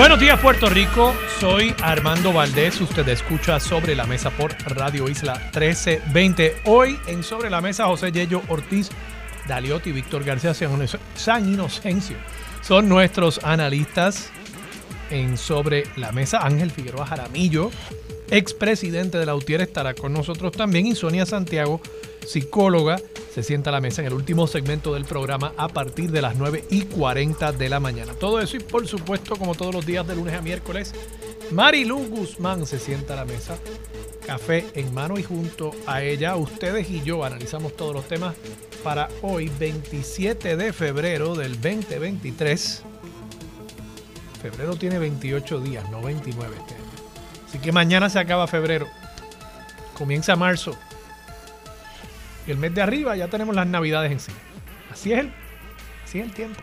Buenos días Puerto Rico, soy Armando Valdés, usted escucha Sobre la Mesa por Radio Isla 1320. Hoy en Sobre la Mesa José Yello Ortiz, Daliotti y Víctor García San Inocencio son nuestros analistas en Sobre la Mesa. Ángel Figueroa Jaramillo, expresidente de la UTIER, estará con nosotros también y Sonia Santiago, psicóloga se sienta a la mesa en el último segmento del programa a partir de las 9 y 40 de la mañana. Todo eso y por supuesto, como todos los días de lunes a miércoles, Marilu Guzmán se sienta a la mesa, café en mano y junto a ella, ustedes y yo analizamos todos los temas para hoy, 27 de febrero del 2023. Febrero tiene 28 días, no 29 este Así que mañana se acaba febrero. Comienza marzo el mes de arriba ya tenemos las navidades en sí. Así es el, así es el tiempo.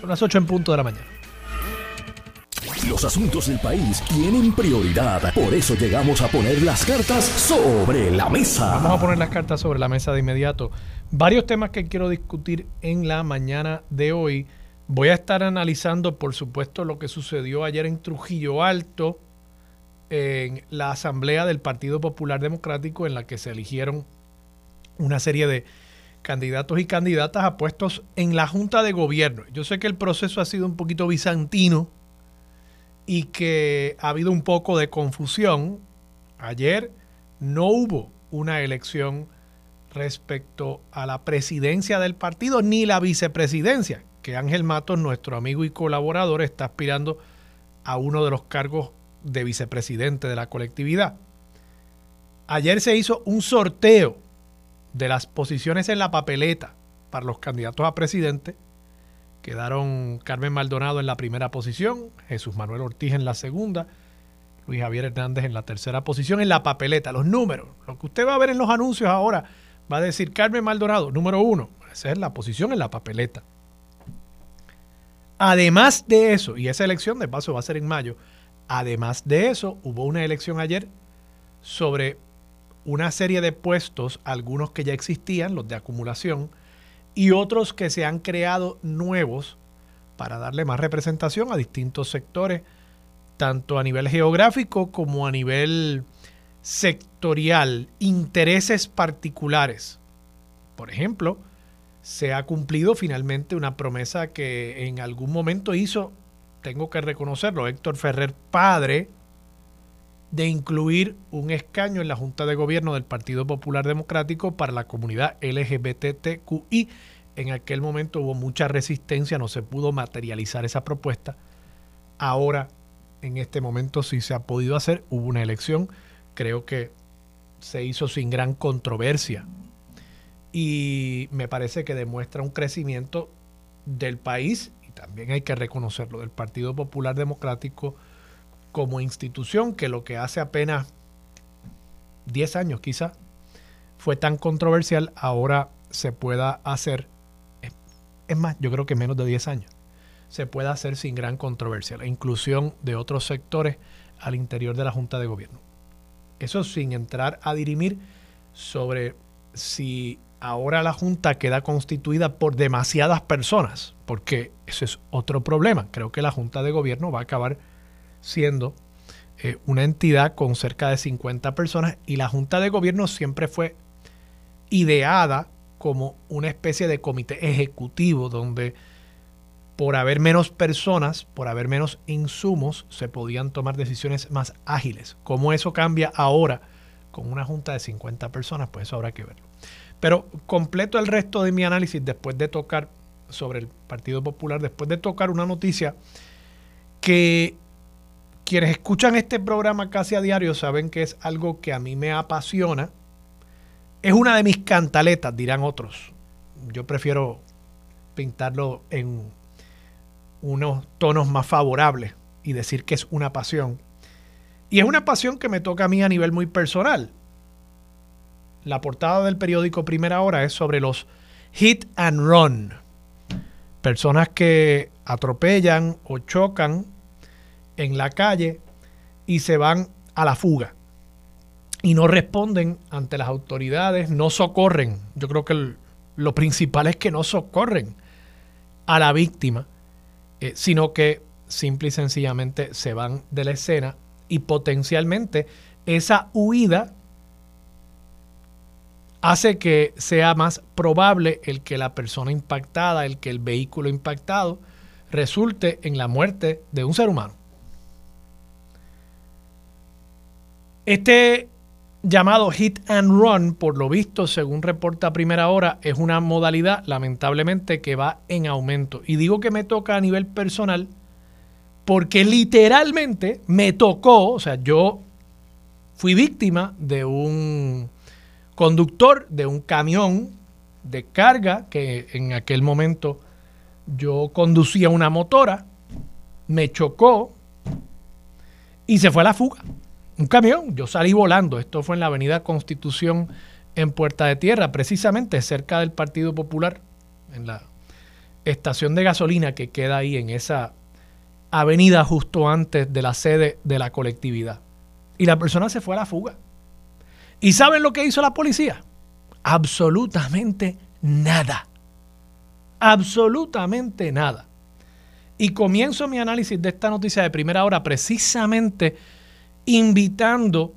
Son las 8 en punto de la mañana. Los asuntos del país tienen prioridad. Por eso llegamos a poner las cartas sobre la mesa. Vamos a poner las cartas sobre la mesa de inmediato. Varios temas que quiero discutir en la mañana de hoy. Voy a estar analizando, por supuesto, lo que sucedió ayer en Trujillo Alto, en la asamblea del Partido Popular Democrático, en la que se eligieron una serie de candidatos y candidatas a puestos en la Junta de Gobierno. Yo sé que el proceso ha sido un poquito bizantino y que ha habido un poco de confusión. Ayer no hubo una elección respecto a la presidencia del partido ni la vicepresidencia, que Ángel Matos, nuestro amigo y colaborador, está aspirando a uno de los cargos de vicepresidente de la colectividad. Ayer se hizo un sorteo de las posiciones en la papeleta para los candidatos a presidente, quedaron Carmen Maldonado en la primera posición, Jesús Manuel Ortiz en la segunda, Luis Javier Hernández en la tercera posición en la papeleta, los números. Lo que usted va a ver en los anuncios ahora va a decir Carmen Maldonado, número uno. Esa es la posición en la papeleta. Además de eso, y esa elección de paso va a ser en mayo, además de eso, hubo una elección ayer sobre una serie de puestos, algunos que ya existían, los de acumulación, y otros que se han creado nuevos para darle más representación a distintos sectores, tanto a nivel geográfico como a nivel sectorial, intereses particulares. Por ejemplo, se ha cumplido finalmente una promesa que en algún momento hizo, tengo que reconocerlo, Héctor Ferrer, padre, de incluir un escaño en la Junta de Gobierno del Partido Popular Democrático para la comunidad LGBTQI. En aquel momento hubo mucha resistencia, no se pudo materializar esa propuesta. Ahora, en este momento sí se ha podido hacer. Hubo una elección, creo que se hizo sin gran controversia. Y me parece que demuestra un crecimiento del país, y también hay que reconocerlo, del Partido Popular Democrático como institución que lo que hace apenas 10 años quizá fue tan controversial, ahora se pueda hacer, es más, yo creo que menos de 10 años, se pueda hacer sin gran controversia, la inclusión de otros sectores al interior de la Junta de Gobierno. Eso sin entrar a dirimir sobre si ahora la Junta queda constituida por demasiadas personas, porque ese es otro problema. Creo que la Junta de Gobierno va a acabar siendo eh, una entidad con cerca de 50 personas y la Junta de Gobierno siempre fue ideada como una especie de comité ejecutivo donde por haber menos personas, por haber menos insumos, se podían tomar decisiones más ágiles. ¿Cómo eso cambia ahora con una junta de 50 personas? Pues eso habrá que verlo. Pero completo el resto de mi análisis después de tocar sobre el Partido Popular, después de tocar una noticia que quienes escuchan este programa casi a diario saben que es algo que a mí me apasiona. Es una de mis cantaletas, dirán otros. Yo prefiero pintarlo en unos tonos más favorables y decir que es una pasión. Y es una pasión que me toca a mí a nivel muy personal. La portada del periódico Primera Hora es sobre los hit and run. Personas que atropellan o chocan en la calle y se van a la fuga. Y no responden ante las autoridades, no socorren. Yo creo que lo principal es que no socorren a la víctima, eh, sino que simple y sencillamente se van de la escena y potencialmente esa huida hace que sea más probable el que la persona impactada, el que el vehículo impactado resulte en la muerte de un ser humano. Este llamado hit and run, por lo visto, según reporta Primera Hora, es una modalidad lamentablemente que va en aumento. Y digo que me toca a nivel personal porque literalmente me tocó, o sea, yo fui víctima de un conductor de un camión de carga que en aquel momento yo conducía una motora, me chocó y se fue a la fuga un camión. Yo salí volando. Esto fue en la Avenida Constitución en Puerta de Tierra, precisamente cerca del Partido Popular, en la estación de gasolina que queda ahí en esa avenida justo antes de la sede de la colectividad. Y la persona se fue a la fuga. ¿Y saben lo que hizo la policía? Absolutamente nada. Absolutamente nada. Y comienzo mi análisis de esta noticia de primera hora precisamente invitando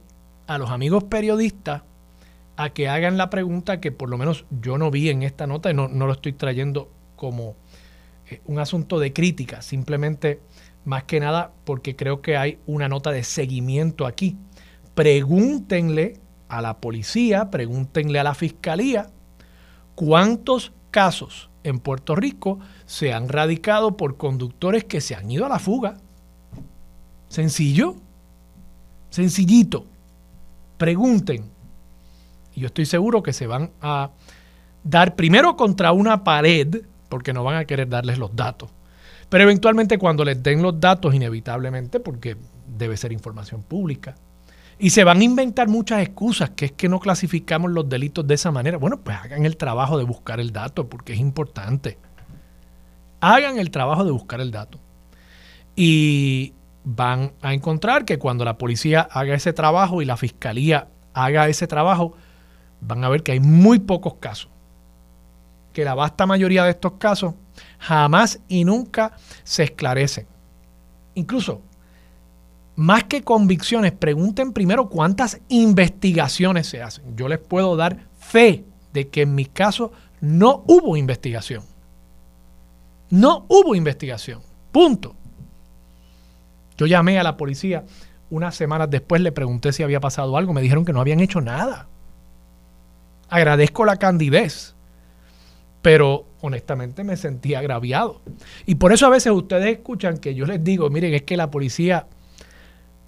a los amigos periodistas a que hagan la pregunta que por lo menos yo no vi en esta nota y no, lo estoy trayendo como eh, un asunto de crítica, simplemente más que nada porque creo que hay una nota de seguimiento aquí. Pregúntenle a la policía, pregúntenle a la fiscalía cuántos casos en Puerto Rico se han radicado por conductores que se han ido a la fuga. Sencillo. Sencillito. Pregunten. Y yo estoy seguro que se van a dar primero contra una pared, porque no van a querer darles los datos. Pero eventualmente cuando les den los datos, inevitablemente, porque debe ser información pública, y se van a inventar muchas excusas, que es que no clasificamos los delitos de esa manera. Bueno, pues hagan el trabajo de buscar el dato, porque es importante. Hagan el trabajo de buscar el dato. Y, van a encontrar que cuando la policía haga ese trabajo y la fiscalía haga ese trabajo, van a ver que hay muy pocos casos. Que la vasta mayoría de estos casos jamás y nunca se esclarecen. Incluso, más que convicciones, pregunten primero cuántas investigaciones se hacen. Yo les puedo dar fe de que en mi caso no hubo investigación. No hubo investigación. Punto. Yo llamé a la policía unas semanas después, le pregunté si había pasado algo, me dijeron que no habían hecho nada. Agradezco la candidez, pero honestamente me sentí agraviado. Y por eso a veces ustedes escuchan que yo les digo, miren, es que la policía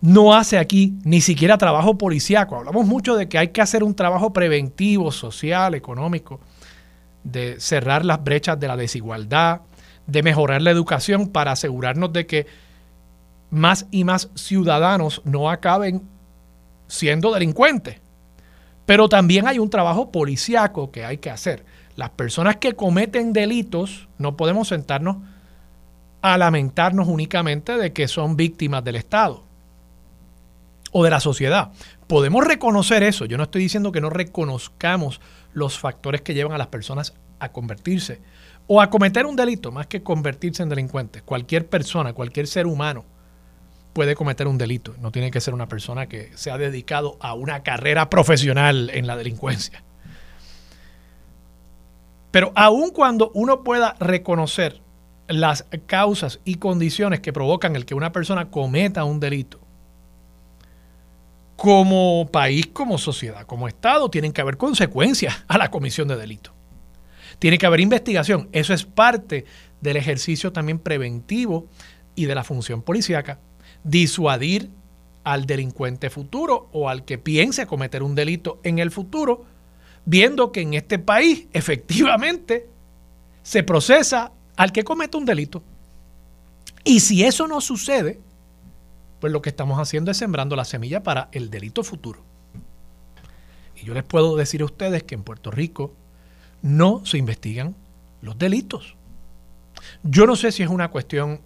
no hace aquí ni siquiera trabajo policíaco. Hablamos mucho de que hay que hacer un trabajo preventivo, social, económico, de cerrar las brechas de la desigualdad, de mejorar la educación para asegurarnos de que más y más ciudadanos no acaben siendo delincuentes. Pero también hay un trabajo policíaco que hay que hacer. Las personas que cometen delitos no podemos sentarnos a lamentarnos únicamente de que son víctimas del Estado o de la sociedad. Podemos reconocer eso. Yo no estoy diciendo que no reconozcamos los factores que llevan a las personas a convertirse o a cometer un delito, más que convertirse en delincuentes. Cualquier persona, cualquier ser humano puede cometer un delito. No tiene que ser una persona que se ha dedicado a una carrera profesional en la delincuencia. Pero aun cuando uno pueda reconocer las causas y condiciones que provocan el que una persona cometa un delito, como país, como sociedad, como Estado, tienen que haber consecuencias a la comisión de delito. Tiene que haber investigación. Eso es parte del ejercicio también preventivo y de la función policíaca disuadir al delincuente futuro o al que piense cometer un delito en el futuro, viendo que en este país efectivamente se procesa al que comete un delito. Y si eso no sucede, pues lo que estamos haciendo es sembrando la semilla para el delito futuro. Y yo les puedo decir a ustedes que en Puerto Rico no se investigan los delitos. Yo no sé si es una cuestión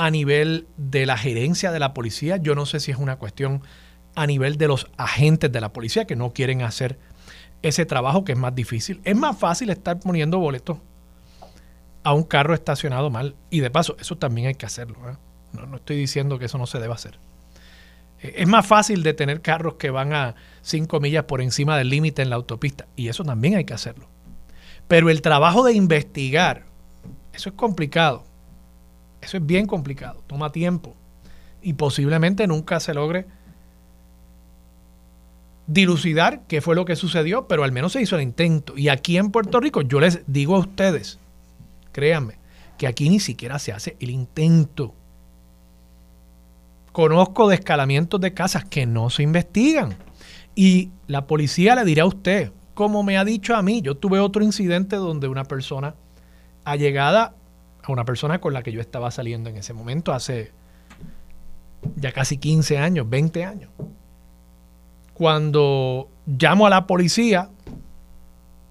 a nivel de la gerencia de la policía, yo no sé si es una cuestión a nivel de los agentes de la policía que no quieren hacer ese trabajo que es más difícil. Es más fácil estar poniendo boletos a un carro estacionado mal. Y de paso, eso también hay que hacerlo. ¿eh? No, no, estoy diciendo que eso no se deba hacer. Eh, es más fácil de tener carros que van a 5 millas por encima del límite en la autopista. Y eso también hay que hacerlo. Pero el trabajo de investigar, eso es complicado. Eso es bien complicado. Toma tiempo. Y posiblemente nunca se logre dilucidar qué fue lo que sucedió, pero al menos se hizo el intento. Y aquí en Puerto Rico, yo les digo a ustedes, créanme, que aquí ni siquiera se hace el intento. Conozco de escalamientos de casas que no se investigan. Y la policía le dirá a usted, como me ha dicho a mí, yo tuve otro incidente donde una persona allegada una persona con la que yo estaba saliendo en ese momento hace ya casi 15 años, 20 años cuando llamo a la policía,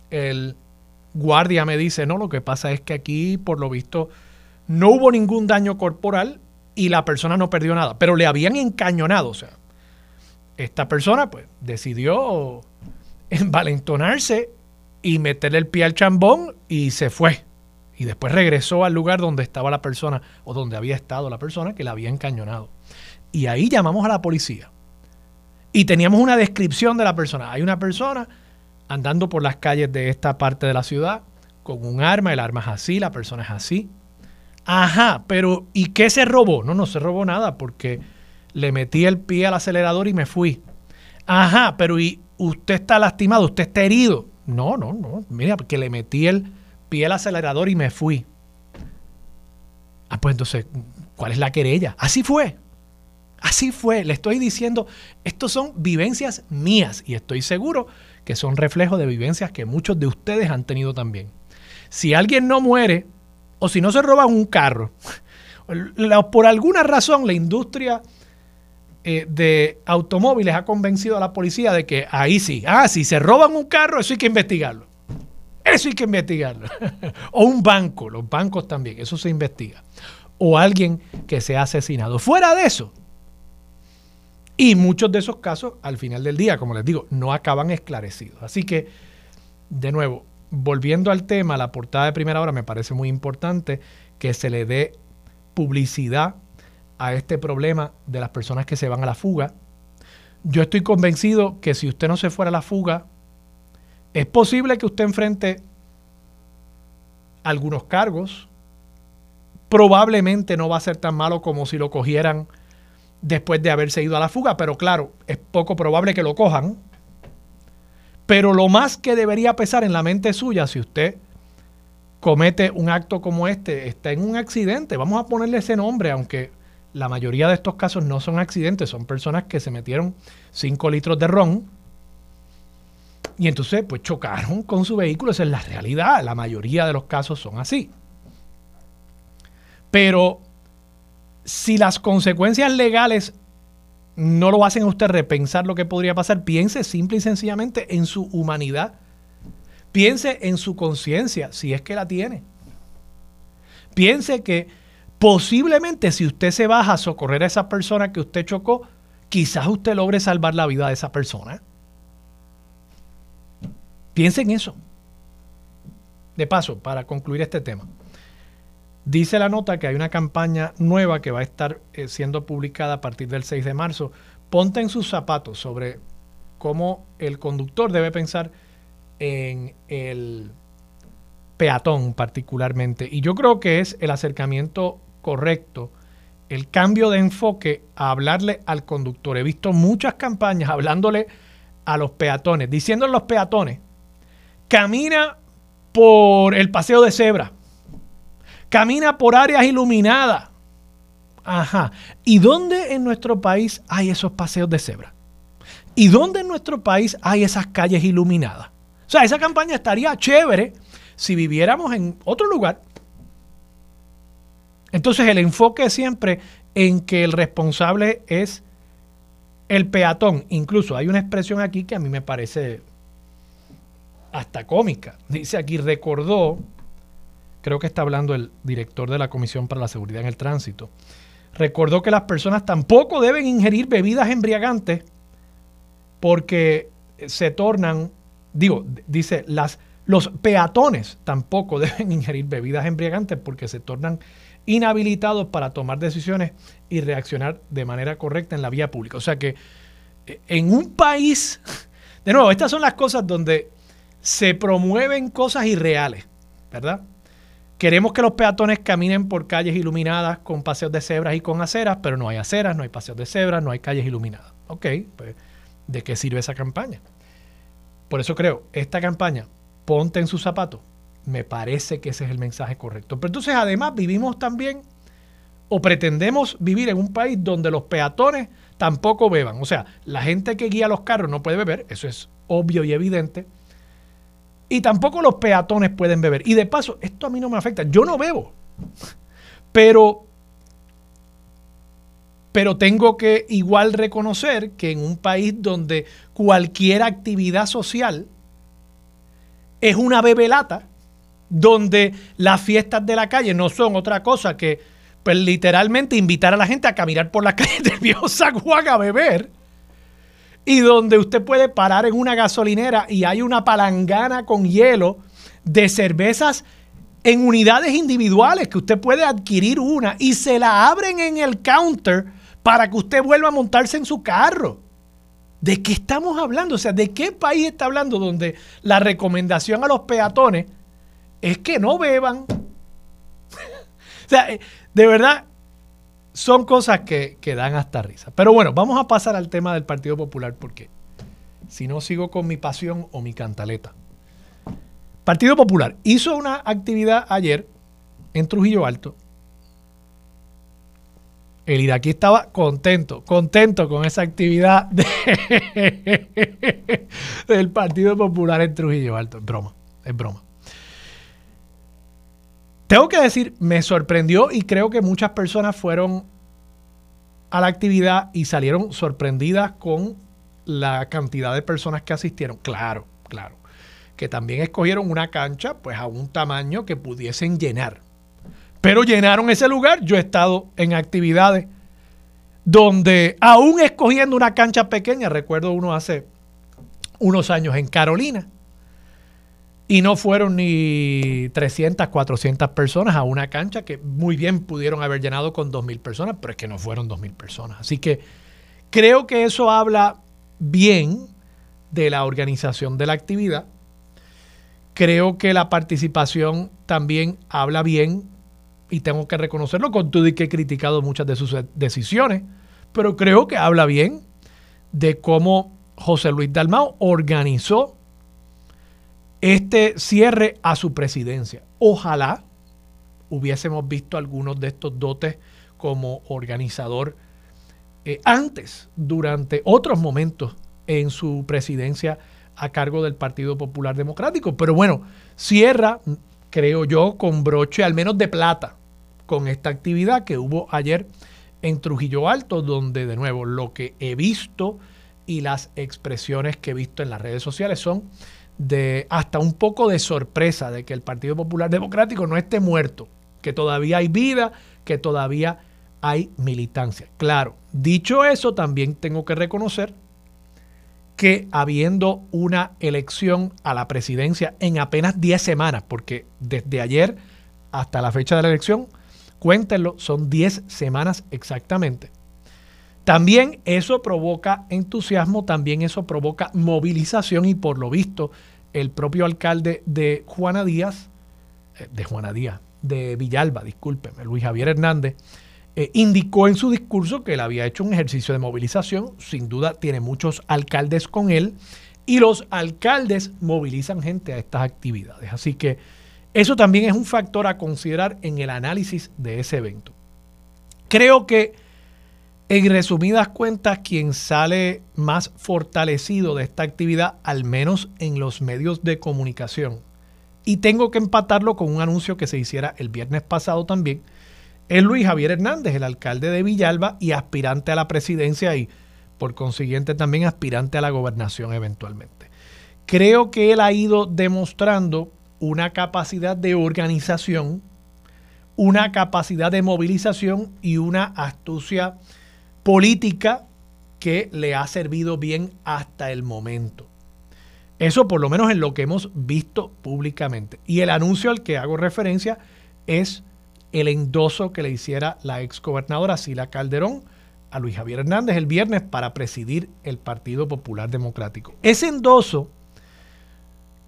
el guardia me dice, no, lo que pasa es que aquí, por lo visto, no hubo ningún daño corporal y la persona no perdió nada, pero le habían encañonado. O sea, esta persona pues decidió envalentonarse y meterle el pie al chambón y se fue. Y después regresó al lugar donde estaba la persona o donde había estado la persona que la había encañonado. Y ahí llamamos a la policía. Y teníamos una descripción de la persona. Hay una persona andando por las calles de esta parte de la ciudad con un arma, el arma es así, la persona es así. Ajá, pero ¿y qué se robó? No, no se robó nada porque le metí el pie al acelerador y me fui. Ajá, pero ¿y usted está lastimado? ¿Usted está herido? No, no, no. Mira, porque le metí el pie al acelerador y me fui. Ah, pues entonces, ¿cuál es la querella? Así fue. Así fue, le estoy diciendo, estos son vivencias mías y estoy seguro que son reflejo de vivencias que muchos de ustedes han tenido también. Si alguien no muere o si no se roba un carro, por alguna razón la industria eh, de automóviles ha convencido a la policía de que ahí sí, ah, si se roban un carro, eso hay que investigarlo. Eso hay que investigarlo. o un banco, los bancos también, eso se investiga. O alguien que se ha asesinado. Fuera de eso, y muchos de esos casos, al final del día, como les digo, no acaban esclarecidos. Así que, de nuevo, volviendo al tema, la portada de primera hora me parece muy importante que se le dé publicidad a este problema de las personas que se van a la fuga. Yo estoy convencido que si usted no se fuera a la fuga, es posible que usted enfrente algunos cargos. Probablemente no va a ser tan malo como si lo cogieran después de haberse ido a la fuga, pero claro, es poco probable que lo cojan. Pero lo más que debería pesar en la mente suya, si usted comete un acto como este, está en un accidente, vamos a ponerle ese nombre, aunque la mayoría de estos casos no son accidentes, son personas que se metieron 5 litros de ron y entonces pues chocaron con su vehículo, esa es la realidad, la mayoría de los casos son así. Pero si las consecuencias legales no lo hacen a usted repensar lo que podría pasar, piense simple y sencillamente en su humanidad. Piense en su conciencia, si es que la tiene. Piense que posiblemente si usted se baja a socorrer a esa persona que usted chocó, quizás usted logre salvar la vida de esa persona. Piense en eso. De paso, para concluir este tema. Dice la nota que hay una campaña nueva que va a estar eh, siendo publicada a partir del 6 de marzo. Ponte en sus zapatos sobre cómo el conductor debe pensar en el peatón particularmente. Y yo creo que es el acercamiento correcto, el cambio de enfoque a hablarle al conductor. He visto muchas campañas hablándole a los peatones, diciéndole a los peatones, camina por el paseo de cebra camina por áreas iluminadas. Ajá. ¿Y dónde en nuestro país hay esos paseos de cebra? ¿Y dónde en nuestro país hay esas calles iluminadas? O sea, esa campaña estaría chévere si viviéramos en otro lugar. Entonces el enfoque siempre en que el responsable es el peatón. Incluso hay una expresión aquí que a mí me parece hasta cómica. Dice aquí, recordó, creo que está hablando el director de la Comisión para la Seguridad en el Tránsito, recordó que las personas tampoco deben ingerir bebidas embriagantes porque se tornan, digo, dice, las, los peatones tampoco deben ingerir bebidas embriagantes porque se tornan inhabilitados para tomar decisiones y reaccionar de manera correcta en la vía pública. O sea que eh, en un país, de nuevo, estas son las cosas donde se promueven cosas irreales, ¿verdad? Queremos que los peatones caminen por calles iluminadas con paseos de cebras y con aceras, pero no hay aceras, no hay paseos de cebras, no hay calles iluminadas. Ok, pues ¿de qué sirve esa campaña? Por eso creo, esta campaña, ponte en sus zapatos, me parece que ese es el mensaje correcto. Pero entonces además vivimos también o pretendemos vivir en un país donde los peatones tampoco beban. O sea, la gente que guía los carros no puede beber, eso es obvio y evidente. Y tampoco los peatones pueden beber. Y de paso, esto a mí no me afecta. Yo no bebo. Pero, pero tengo que igual reconocer que en un país donde cualquier actividad social es una bebelata, donde las fiestas de la calle no son otra cosa que pues, literalmente invitar a la gente a caminar por la calle del viejo Zaguán a beber, y donde usted puede parar en una gasolinera y hay una palangana con hielo de cervezas en unidades individuales que usted puede adquirir una y se la abren en el counter para que usted vuelva a montarse en su carro. ¿De qué estamos hablando? O sea, ¿de qué país está hablando donde la recomendación a los peatones es que no beban? o sea, eh, de verdad, son cosas que, dan hasta risa. Pero bueno, vamos a pasar al tema del Partido Popular porque si no sigo con mi pasión o mi cantaleta. Partido Popular hizo una actividad ayer en Trujillo Alto. El iraquí estaba contento, contento con esa actividad del Partido Popular en Trujillo Alto. Es broma, es broma. Tengo que decir, me sorprendió y creo que muchas personas fueron a la actividad y salieron sorprendidas con la cantidad de personas que asistieron. Claro, claro. Que también escogieron una cancha pues a un tamaño que pudiesen llenar. Pero llenaron ese lugar. Yo he estado en actividades donde aún escogiendo una cancha pequeña, recuerdo uno hace unos años en Carolina, y no fueron ni 300, 400 personas a una cancha que muy bien pudieron haber llenado con 2.000 personas, pero es que no fueron 2.000 personas. Así que creo que eso habla bien de la organización de la actividad. Creo que la participación también habla bien, y tengo que reconocerlo con todo y que he criticado muchas de sus decisiones, pero creo que habla bien de cómo José Luis Dalmao organizó este cierre a su presidencia. Ojalá hubiésemos visto algunos de estos dotes como organizador eh, antes, durante otros momentos en su presidencia a cargo del Partido Popular Democrático. Pero bueno, cierra, creo yo, con broche al menos de plata con esta actividad que hubo ayer en Trujillo Alto, donde de nuevo lo que he visto y las expresiones que he visto en las redes sociales son de hasta un poco de sorpresa de que el Partido Popular Democrático no esté muerto, que todavía hay vida, que todavía hay militancia. Claro, dicho eso, también tengo que reconocer que habiendo una elección a la presidencia en apenas 10 semanas, porque desde ayer hasta la fecha de la elección, cuéntenlo, son 10 semanas exactamente. También eso provoca entusiasmo, también eso provoca movilización y por lo visto el propio alcalde de Juana Díaz, eh, de Juana Díaz, de Villalba, discúlpeme, Luis Javier Hernández, eh, indicó en su discurso que él había hecho un ejercicio de movilización, sin duda tiene muchos alcaldes con él, y los alcaldes movilizan gente a estas actividades. Así que eso también es un factor a considerar en el análisis de ese evento. Creo que en resumidas cuentas, quien sale más fortalecido de esta actividad, al menos en los medios de comunicación, y tengo que empatarlo con un anuncio que se hiciera el viernes pasado también, es Luis Javier Hernández, el alcalde de Villalba y aspirante a la presidencia y por consiguiente también aspirante a la gobernación eventualmente. Creo que él ha ido demostrando una capacidad de organización, una capacidad de movilización y una astucia política que le ha servido bien hasta el momento. Eso por lo menos en lo que hemos visto públicamente. Y el anuncio al que hago referencia es el endoso que le hiciera la ex gobernadora Sila Calderón a Luis Javier Hernández el viernes para presidir el Partido Popular Democrático. Ese endoso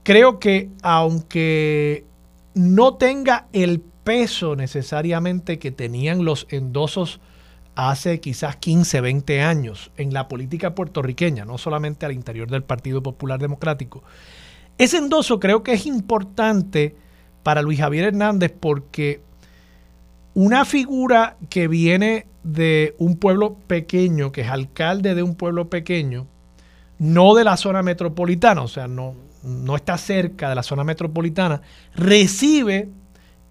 creo que aunque no tenga el peso necesariamente que tenían los endosos hace quizás 15, 20 años en la política puertorriqueña, no solamente al interior del Partido Popular Democrático. Ese endoso creo que es importante para Luis Javier Hernández porque una figura que viene de un pueblo pequeño, que es alcalde de un pueblo pequeño, no de la zona metropolitana, o sea, no, no está cerca de la zona metropolitana, recibe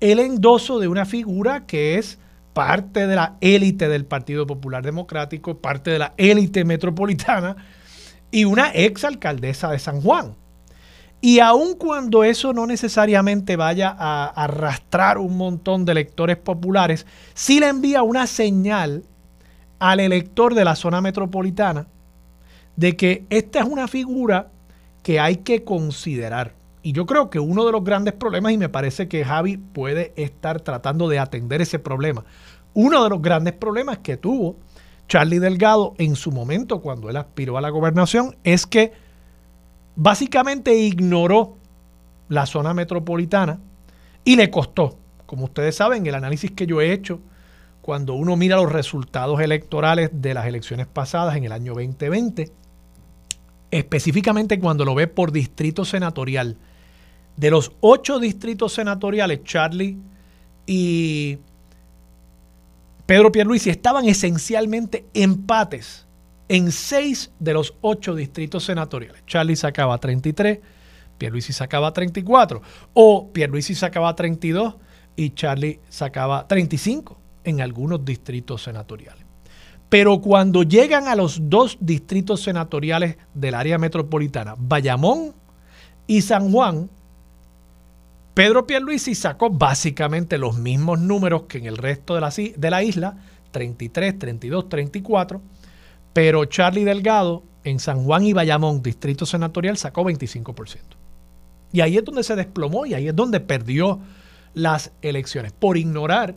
el endoso de una figura que es parte de la élite del Partido Popular Democrático, parte de la élite metropolitana y una ex alcaldesa de San Juan. Y aun cuando eso no necesariamente vaya a arrastrar un montón de electores populares, sí le envía una señal al elector de la zona metropolitana de que esta es una figura que hay que considerar. Y yo creo que uno de los grandes problemas, y me parece que Javi puede estar tratando de atender ese problema, uno de los grandes problemas que tuvo Charlie Delgado en su momento cuando él aspiró a la gobernación es que básicamente ignoró la zona metropolitana y le costó. Como ustedes saben, el análisis que yo he hecho, cuando uno mira los resultados electorales de las elecciones pasadas en el año 2020, específicamente cuando lo ve por distrito senatorial, de los ocho distritos senatoriales, Charlie y Pedro Pierluisi estaban esencialmente empates en seis de los ocho distritos senatoriales. Charlie sacaba 33, Pierluisi sacaba 34, o Pierluisi sacaba 32 y Charlie sacaba 35 en algunos distritos senatoriales. Pero cuando llegan a los dos distritos senatoriales del área metropolitana, Bayamón y San Juan, Pedro Pierluisi sacó básicamente los mismos números que en el resto de la, de la isla, 33, 32, 34, pero Charlie Delgado en San Juan y Bayamón, distrito senatorial, sacó 25%. Y ahí es donde se desplomó y ahí es donde perdió las elecciones, por ignorar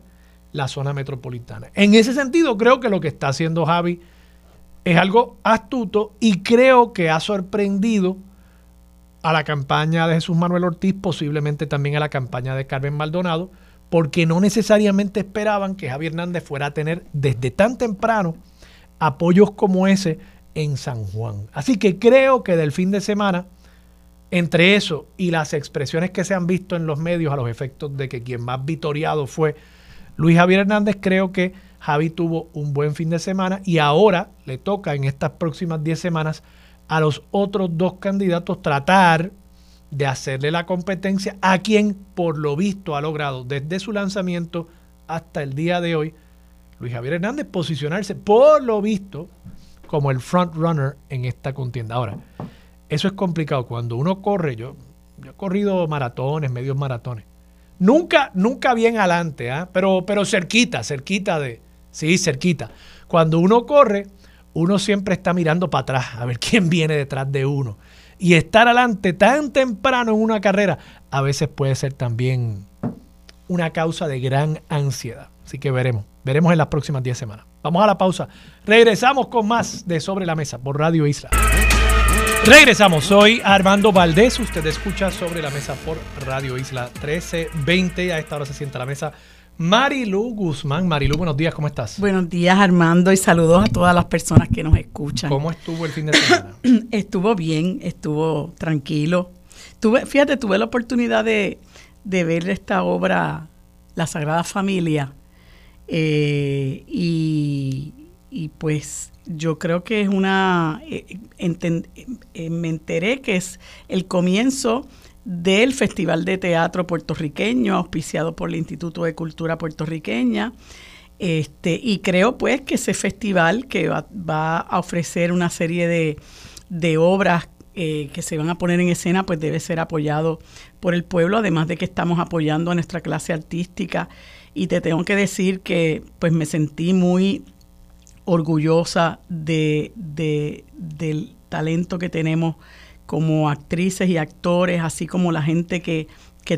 la zona metropolitana. En ese sentido, creo que lo que está haciendo Javi es algo astuto y creo que ha sorprendido a la campaña de Jesús Manuel Ortiz, posiblemente también a la campaña de Carmen Maldonado, porque no necesariamente esperaban que Javi Hernández fuera a tener desde tan temprano apoyos como ese en San Juan. Así que creo que del fin de semana, entre eso y las expresiones que se han visto en los medios a los efectos de que quien más vitoriado fue Luis Javier Hernández, creo que Javi tuvo un buen fin de semana y ahora le toca en estas próximas 10 semanas a los otros dos candidatos tratar de hacerle la competencia a quien por lo visto ha logrado desde su lanzamiento hasta el día de hoy Luis Javier Hernández posicionarse, por lo visto, como el front runner en esta contienda. Ahora, eso es complicado. Cuando uno corre, yo, he corrido maratones, medios maratones. Nunca, nunca bien adelante, ¿ah? pero, pero cerquita, cerquita de. Sí, cerquita. Cuando uno corre, uno siempre está mirando para atrás, a ver quién viene detrás de uno. Y estar adelante tan temprano en una carrera a veces puede ser también una causa de gran ansiedad. Así que veremos. Veremos en las próximas 10 semanas. Vamos a la pausa. Regresamos con más de Sobre la Mesa por Radio Isla. Regresamos. Soy Armando Valdés. Usted escucha Sobre la Mesa por Radio Isla 1320. A esta hora se sienta la mesa. Marilu Guzmán. Marilu, buenos días, ¿cómo estás? Buenos días, Armando, y saludos a todas las personas que nos escuchan. ¿Cómo estuvo el fin de semana? estuvo bien, estuvo tranquilo. Tuve, fíjate, tuve la oportunidad de, de ver esta obra, La Sagrada Familia, eh, y, pues yo creo que es una, eh, eh, me enteré que es el comienzo del Festival de Teatro Puertorriqueño, auspiciado por el Instituto de Cultura Puertorriqueña. Este, y creo pues que ese festival que va, a ofrecer una serie de, obras eh, que se van a poner en escena, pues debe ser apoyado por el pueblo, además de que estamos apoyando a nuestra clase artística. Y te tengo que decir que pues me sentí muy orgullosa de, del talento que tenemos como actrices y actores, así como la gente que,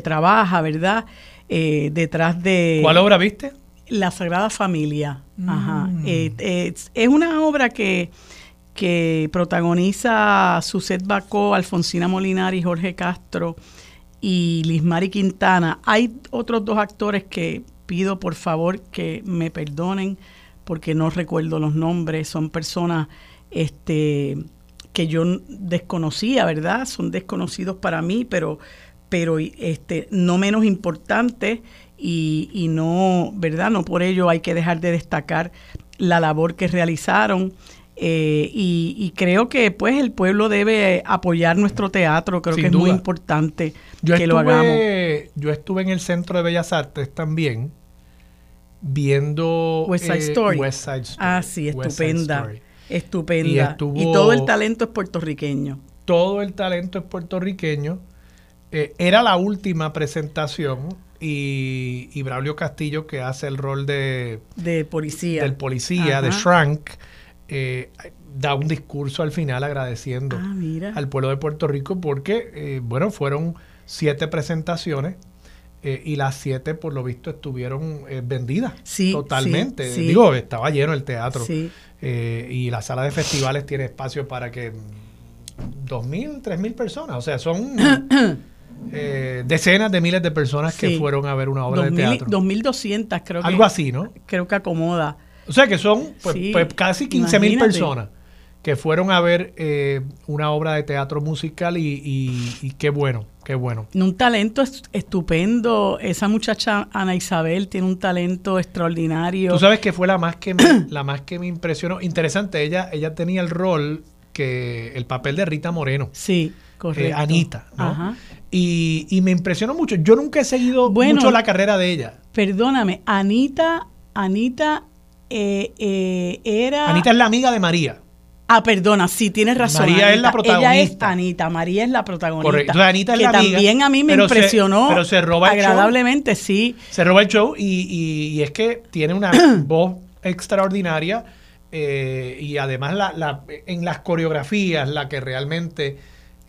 trabaja, ¿verdad? Eh, detrás de... ¿Cuál obra viste? La Sagrada Familia. Ajá. Mm. Eh, es una obra que, que protagoniza Suset Bacó, Alfonsina Molinari, Jorge Castro y Lismari Quintana. Hay otros dos actores que pido por favor que me perdonen porque no recuerdo los nombres, son personas este, que yo desconocía, ¿verdad? Son desconocidos para mí, pero, pero este, no menos importantes y, y no, ¿verdad? No por ello hay que dejar de destacar la labor que realizaron. Eh, y, creo que pues el pueblo debe apoyar nuestro teatro, creo que es muy importante que lo hagamos. Yo estuve en el Centro de Bellas Artes también viendo West Side, Story. Ah, sí, estupenda. Estupenda. Y, todo el talento es puertorriqueño. Todo el talento es puertorriqueño. Eh, era la última presentación y, y, Braulio Castillo, que hace el rol de... De policía. Del policía, de Shrunk, eh, da un discurso al final agradeciendo ah, al pueblo de Puerto Rico porque, eh, bueno, fueron siete presentaciones eh, y las siete, por lo visto, estuvieron eh, vendidas totalmente. Digo, estaba lleno el teatro. Eh, y la sala de festivales tiene espacio para que dos mil, tres mil personas. O sea, son decenas de miles de personas que fueron a ver una obra de teatro. Dos mil doscientas, creo Algo así, ¿no? Creo que acomoda. O sea, que son pues, pues casi quince mil personas que fueron a ver una obra de teatro musical y qué bueno Qué bueno. Un talento estupendo. Esa muchacha Ana Isabel tiene un talento extraordinario. Tú sabes que fue la más que me, la más que me impresionó. Interesante, ella, ella tenía el rol que el papel de Rita Moreno. Sí, correcto. Eh, Anita, ¿no? Y, y, me impresionó mucho. Yo nunca he seguido mucho la carrera de ella. Perdóname, Anita, Anita eh, eh, era. Anita es la amiga de María. Ah, perdona, sí, tienes razón. María es la protagonista. Ella es Anita, María es la protagonista. Correcto. Anita es que la también a mí me impresionó. pero se roba el agradablemente, sí. Se roba el show y, es que tiene una voz extraordinaria eh, y además la, en las coreografías la que realmente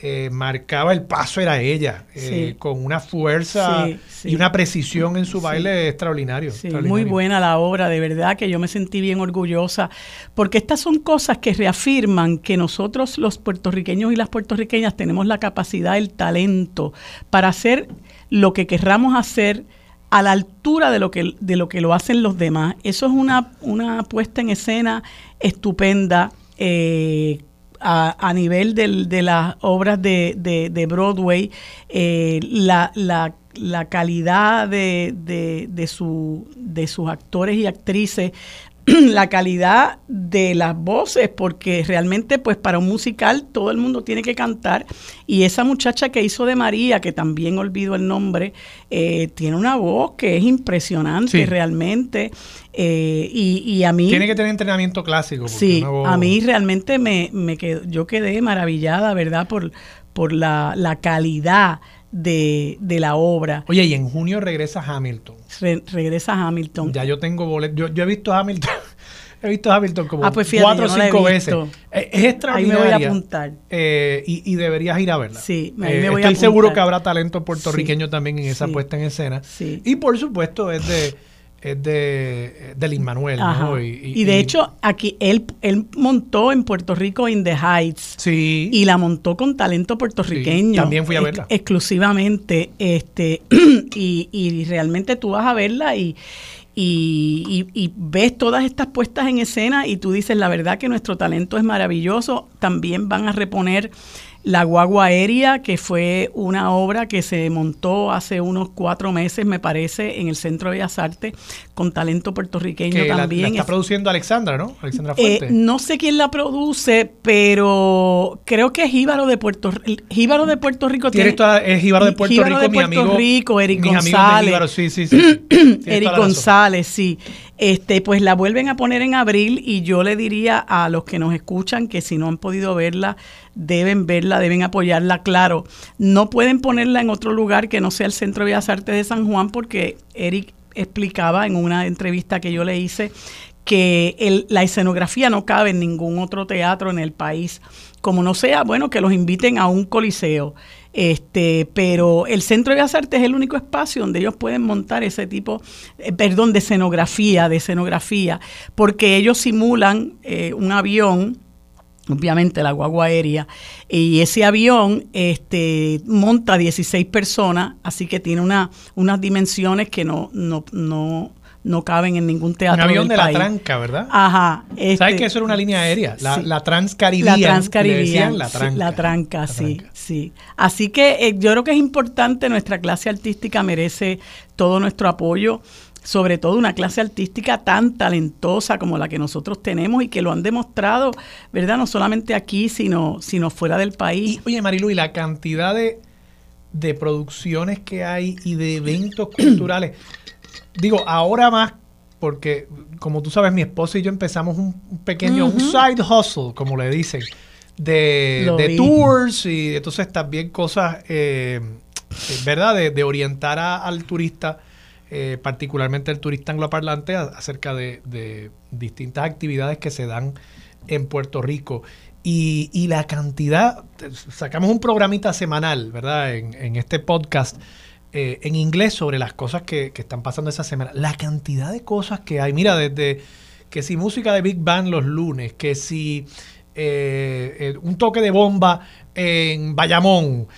eh, marcaba el paso era ella, eh, con una fuerza y una precisión en su baile extraordinario, Muy buena la obra, de verdad que yo me sentí bien orgullosa, porque estas son cosas que reafirman que nosotros los puertorriqueños y las puertorriqueñas tenemos la capacidad, el talento para hacer lo que querramos hacer a la altura de lo que, de lo, que lo hacen los demás. Eso es una, una puesta en escena estupenda. Eh, a, nivel de las obras de, de, Broadway, eh, la, la, la, calidad de, de, su, de sus actores y actrices la calidad de las voces, porque realmente pues para un musical todo el mundo tiene que cantar y esa muchacha que hizo de María, que también olvido el nombre, eh, tiene una voz que es impresionante realmente eh, y, a mí... Tiene que tener entrenamiento clásico. Sí, a mí realmente me, me quedo, yo quedé maravillada, ¿verdad? Por, por la, la calidad de, de, la obra. Oye, y en junio regresa Hamilton. Regresa Hamilton. Ya yo tengo boletos. Yo, he visto Hamilton. he visto Hamilton como ah, pues cuatro o cinco veces. Eh, es extraordinaria. Ahí me voy a apuntar. Eh, y, y, deberías ir a verla. Sí, ahí me voy estoy seguro que habrá talento puertorriqueño también en esa puesta en escena. Sí. Y por supuesto es de es de, de Lin Manuel. ¿no? Y, de hecho, aquí él, él montó en Puerto Rico In the Heights. Sí. Y la montó con talento puertorriqueño. también fui a verla. exclusivamente. Este, y, y realmente tú vas a verla y, y, y, ves todas estas puestas en escena y tú dices, la verdad que nuestro talento es maravilloso. También van a reponer La Guagua Aérea, que fue una obra que se montó hace unos cuatro meses, me parece, en el Centro de Bellas Artes, con talento puertorriqueño que también. La, está produciendo Alexandra, ¿no? Alexandra eh, Fuente. no sé quién la produce, pero creo que es Jíbaro de Puerto Rico. Jíbaro de Puerto Rico tiene. es Jíbaro de Puerto Rico, de Puerto mi amigo, Rico, Eric González. sí, sí, sí. Eric González, sí. Este, pues la vuelven a poner en abril y yo le diría a los que nos escuchan que si no han podido verla, deben verla, deben apoyarla, claro. No pueden ponerla en otro lugar que no sea el Centro de Bellas Artes de San Juan porque Eric explicaba en una entrevista que yo le hice que la escenografía no cabe en ningún otro teatro en el país. Como no sea, bueno, que los inviten a un coliseo. Este, pero el Centro de Bellas Artes es el único espacio donde ellos pueden montar ese tipo, eh, perdón, de escenografía, de escenografía, porque ellos simulan eh, un avión obviamente la guagua aérea, y ese avión este, monta 16 personas, así que tiene una, unas dimensiones que no, no, no, no caben en ningún teatro. Un avión de la tranca, ¿verdad? Ajá. ¿Sabes este, que eso era una línea aérea? La, la Transcaribbean. La Transcaribbean. La tranca. la tranca, sí, sí. Así que eh, yo creo que es importante, nuestra clase artística merece todo nuestro apoyo sobre todo una clase artística tan talentosa como la que nosotros tenemos y que lo han demostrado, ¿verdad? No solamente aquí, sino, sino fuera del país. oye, Marilu, y la cantidad de, de producciones que hay y de eventos culturales. Digo, ahora más, porque como tú sabes, mi esposa y yo empezamos un, pequeño, un side hustle, como le dicen, de, tours y entonces también cosas, eh, ¿verdad? De, orientar al turista eh, particularmente el turista angloparlante, acerca de, distintas actividades que se dan en Puerto Rico. Y, la cantidad, sacamos un programita semanal, ¿verdad? En, este podcast eh, en inglés sobre las cosas que, están pasando esa semana. La cantidad de cosas que hay. Mira, desde que si música de Big Bang los lunes, que si eh, un toque de bomba en Bayamón,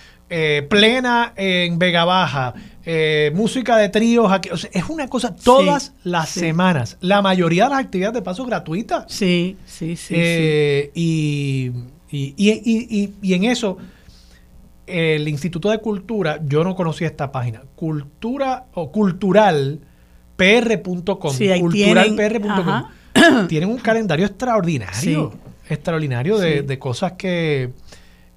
plena en Vega Baja, eh, música de tríos, aquí, es una cosa todas las semanas. La mayoría de las actividades de paso gratuitas. Sí, sí, sí. Eh, y, y, en eso, el Instituto de Cultura, yo no conocía esta página, cultura o culturalpr.com, sí, culturalpr.com. Tienen un calendario extraordinario, extraordinario de cosas que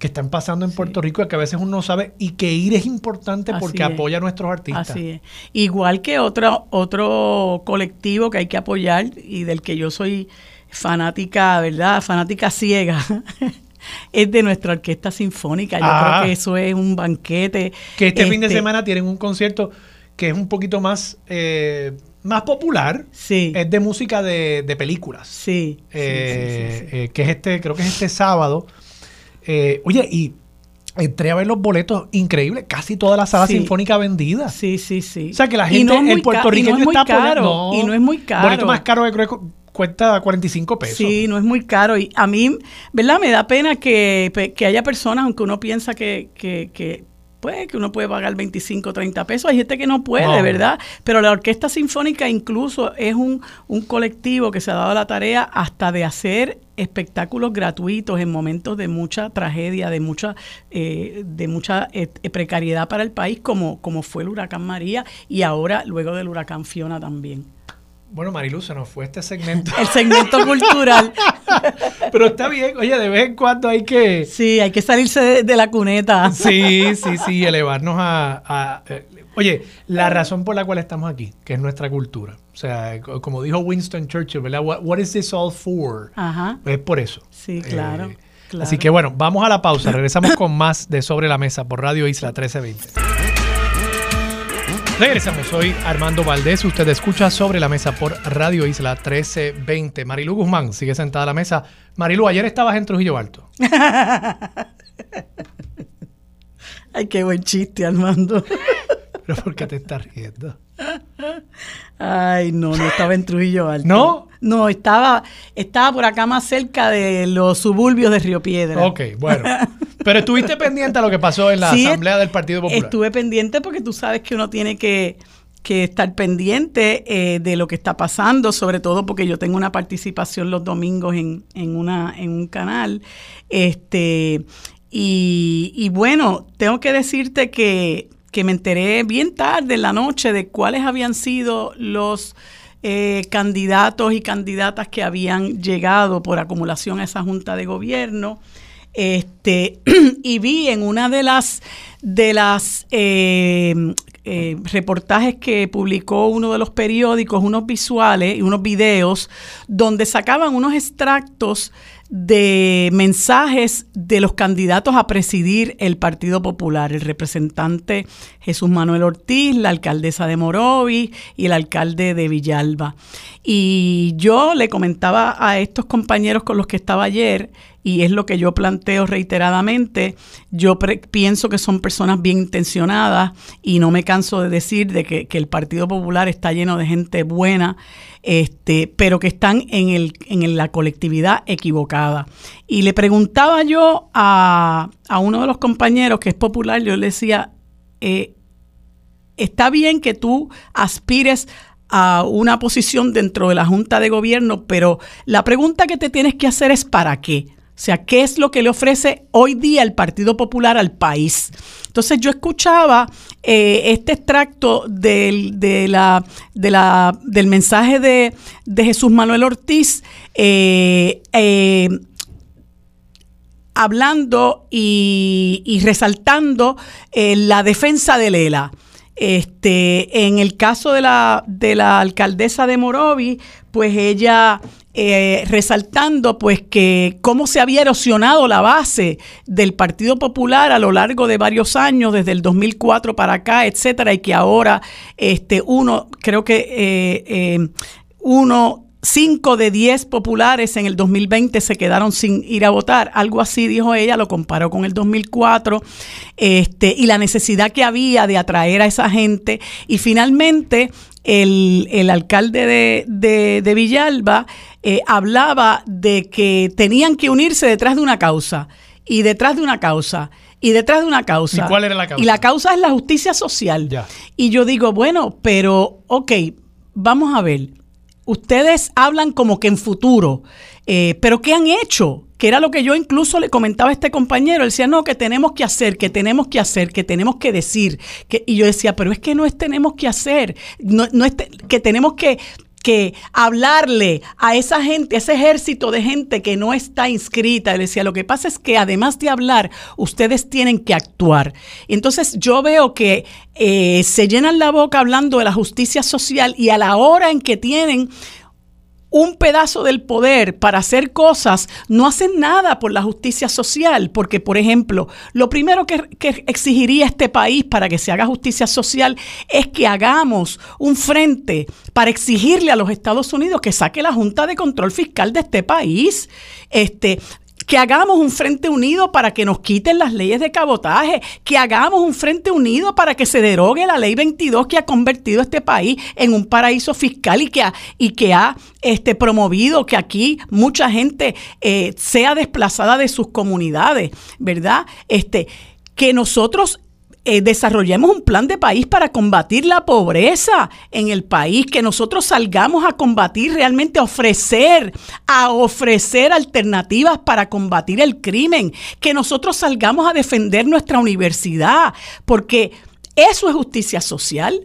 que están pasando en Puerto Rico y que a veces uno no sabe y que ir es importante porque apoya a nuestros artistas. Así es. Igual que otro, otro colectivo que hay que apoyar y del que yo soy fanática, ¿verdad? Fanática ciega. es de nuestra orquesta sinfónica. Yo creo ah. que eso es un banquete. Que este, fin de este semana tienen un concierto que es un poquito más, eh, más popular. Sí. Es de música de, películas. Sí. Eh, eh, que es este, creo que es este sábado. Eh, oye, y entré a ver los boletos, increíble, casi toda la sala sinfónica vendida. Sí, sí, sí. O sea que la gente en Puerto Rico está caro, Y no es muy caro. Boleto más caro creo que cuesta 45 pesos. Sí, no es muy caro. Y a mí, ¿verdad? Me da pena que, que haya personas, aunque uno piensa que, que, que pues, que uno puede pagar 25, 30 pesos. Hay gente que no puede, ¿verdad? Pero la Orquesta Sinfónica incluso es un, un colectivo que se ha dado la tarea hasta de hacer espectáculos gratuitos en momentos de mucha tragedia, de mucha, eh, de mucha eh, precariedad para el país, como, como fue el huracán María y ahora luego del huracán Fiona también. Bueno, Marilu, se nos fue este segmento. El segmento cultural. Pero está bien, oye, de vez en cuando hay que... Sí, hay que salirse de, la cuneta. Sí, sí, sí, elevarnos a, eh, Oye, la razón por la cual estamos aquí, que es nuestra cultura. O sea, como dijo Winston Churchill, ¿verdad? What, is this all for? Ajá. Es por eso. Sí, claro, eh, claro. Así que bueno, vamos a la pausa. Regresamos con más de Sobre la Mesa por Radio Isla 1320. Regresamos, soy Armando Valdés, usted escucha sobre la mesa por Radio Isla 1320. Marilu Guzmán sigue sentada a la mesa. Marilu, ayer estabas en Trujillo Alto. Ay, qué buen chiste, Armando. ¿Pero por qué te estás riendo? Ay, no, no estaba en Trujillo Alto. ¿No? No, estaba, estaba por acá más cerca de los suburbios de Río Piedra. Ok, bueno. Pero estuviste pendiente a lo que pasó en la Asamblea del Partido Popular. Estuve pendiente porque tú sabes que uno tiene que, estar pendiente eh, de lo que está pasando, sobre todo porque yo tengo una participación los domingos en, en, una, en un canal. Este, Y, bueno, tengo que decirte que, me enteré bien tarde en la noche de cuáles habían sido los eh, candidatos y candidatas que habían llegado por acumulación a esa junta de gobierno. Este, y vi en una de las de las eh, eh, reportajes que publicó uno de los periódicos, unos visuales y unos videos, donde sacaban unos extractos de mensajes de los candidatos a presidir el Partido Popular, el representante Jesús Manuel Ortiz, la alcaldesa de Morovi y el alcalde de Villalba. Y yo le comentaba a estos compañeros con los que estaba ayer, y es lo que yo planteo reiteradamente, yo pienso que son personas bien intencionadas y no me canso de decir de que, el Partido Popular está lleno de gente buena este, pero que están en, el, en la colectividad equivocada. Y le preguntaba yo a, uno de los compañeros que es popular, yo le decía, eh, está bien que tú aspires a una posición dentro de la Junta de Gobierno, pero la pregunta que te tienes que hacer es ¿para qué? O sea, ¿qué es lo que le ofrece hoy día el Partido Popular al país? Entonces yo escuchaba eh, este extracto del, de de del mensaje de, Jesús Manuel Ortiz eh, eh, hablando y, resaltando la defensa de Lela. Este, en el caso de la, de la alcaldesa de Morovi, pues ella eh, resaltando pues que cómo se había erosionado la base del Partido Popular a lo largo de varios años, desde el 2004 para acá, etcétera, y que ahora este uno, creo que eh, eh, uno cinco de diez populares en el 2020 se quedaron sin ir a votar. Algo así dijo ella, lo comparó con el 2004, este, y la necesidad que había de atraer a esa gente. Y finalmente, el, alcalde de, Villalba eh, hablaba de que tenían que unirse detrás de una causa y detrás de una causa y detrás de una causa. ¿Y cuál era la causa? Y la causa es la justicia social. Y yo digo, bueno, pero, ok, vamos a ver. Ustedes hablan como que en futuro, eh, pero ¿qué han hecho? que era lo que yo incluso le comentaba a este compañero, él decía, no, que tenemos que hacer, que tenemos que hacer, que tenemos que decir, que, y yo decía, pero es que no es tenemos que hacer, no, no es que tenemos que, que hablarle a esa gente, a ese ejército de gente que no está inscrita. Él decía, lo que pasa es que además de hablar, ustedes tienen que actuar. Entonces yo veo que eh, se llenan la boca hablando de la justicia social y a la hora en que tienen un pedazo del poder para hacer cosas, no hacen nada por la justicia social, porque, por ejemplo, lo primero que, exigiría este país para que se haga justicia social es que hagamos un frente para exigirle a los Estados Unidos que saque la Junta de Control Fiscal de este país. Este, que hagamos un frente unido para que nos quiten las leyes de cabotaje, que hagamos un frente unido para que se derogue la ley 22 que ha convertido este país en un paraíso fiscal y que ha, y que ha este, promovido que aquí mucha gente eh, sea desplazada de sus comunidades, ¿verdad? Este, que nosotros eh, desarrollemos un plan de país para combatir la pobreza en el país, que nosotros salgamos a combatir realmente, a ofrecer, a ofrecer alternativas para combatir el crimen, que nosotros salgamos a defender nuestra universidad, porque eso es justicia social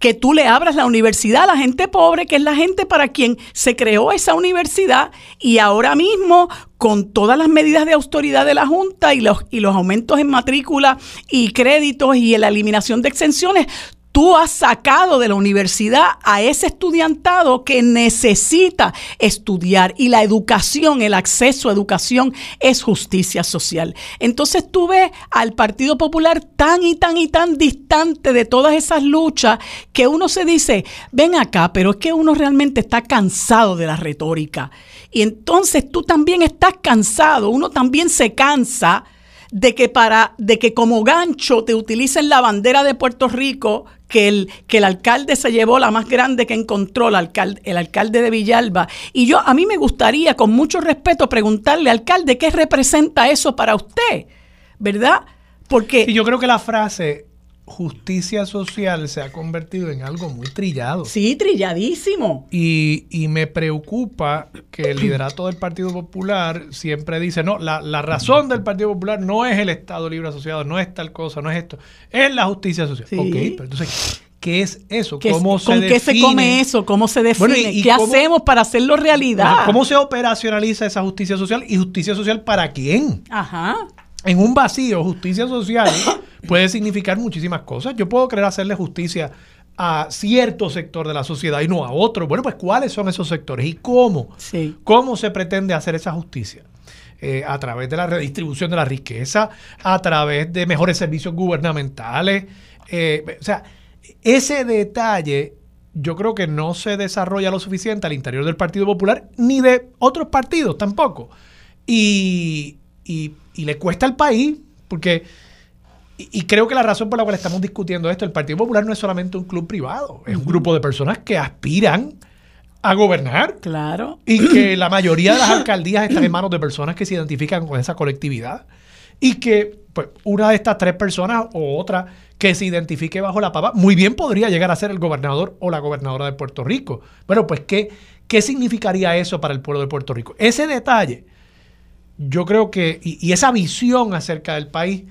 que tú le abras la universidad a la gente pobre, que es la gente para quien se creó esa universidad y ahora mismo con todas las medidas de autoridad de la Junta y los, y los aumentos en matrícula y créditos y la eliminación de exenciones, tú has sacado de la universidad a ese estudiantado que necesita estudiar y la educación, el acceso a educación es justicia social. Entonces tú ves al Partido Popular tan y tan y tan distante de todas esas luchas que uno se dice, ven acá, pero es que uno realmente está cansado de la retórica. Y entonces tú también estás cansado, uno también se cansa de que para de que como gancho te utilicen la bandera de Puerto Rico que el, que el alcalde se llevó la más grande que encontró el alcalde, el alcalde de Villalba. Y yo a mí me gustaría con mucho respeto preguntarle alcalde qué representa eso para usted verdad porque yo creo que la frase justicia social se ha convertido en algo muy trillado. Sí, trilladísimo. Y, y me preocupa que el liderato del Partido Popular siempre dice, no, la, la, razón del Partido Popular no es el Estado Libre Asociado, no es tal cosa, no es esto, es la justicia social. Sí. Ok, pero entonces, ¿qué es eso? ¿Qué- ¿Cómo ¿Con se qué se come eso? ¿Cómo se define? Bueno, y- y ¿Qué cómo- hacemos para hacerlo realidad? ¿Cómo se operacionaliza esa justicia social? ¿Y justicia social para quién? Ajá. En un vacío, justicia social puede significar muchísimas cosas. Yo puedo querer hacerle justicia a cierto sector de la sociedad y no a otro. Bueno, pues ¿cuáles son esos sectores y cómo? Sí. ¿Cómo se pretende hacer esa justicia? Eh, a través de la redistribución de la riqueza, a través de mejores servicios gubernamentales. eh, o sea, ese detalle yo creo que no se desarrolla lo suficiente al interior del Partido Popular ni de otros partidos tampoco. Y, y- y le cuesta al país, porque, y, y creo que la razón por la cual estamos discutiendo esto, el Partido Popular no es solamente un club privado, es un grupo de personas que aspiran a gobernar Claro. y que la mayoría de las alcaldías están en manos de personas que se identifican con esa colectividad y que pues, una de estas tres personas o otra que se identifique bajo la pava muy bien podría llegar a ser el gobernador o la gobernadora de Puerto Rico. Bueno, pues ¿qué, qué significaría eso para el pueblo de Puerto Rico? Ese detalle, yo creo que, y, y esa visión acerca del país,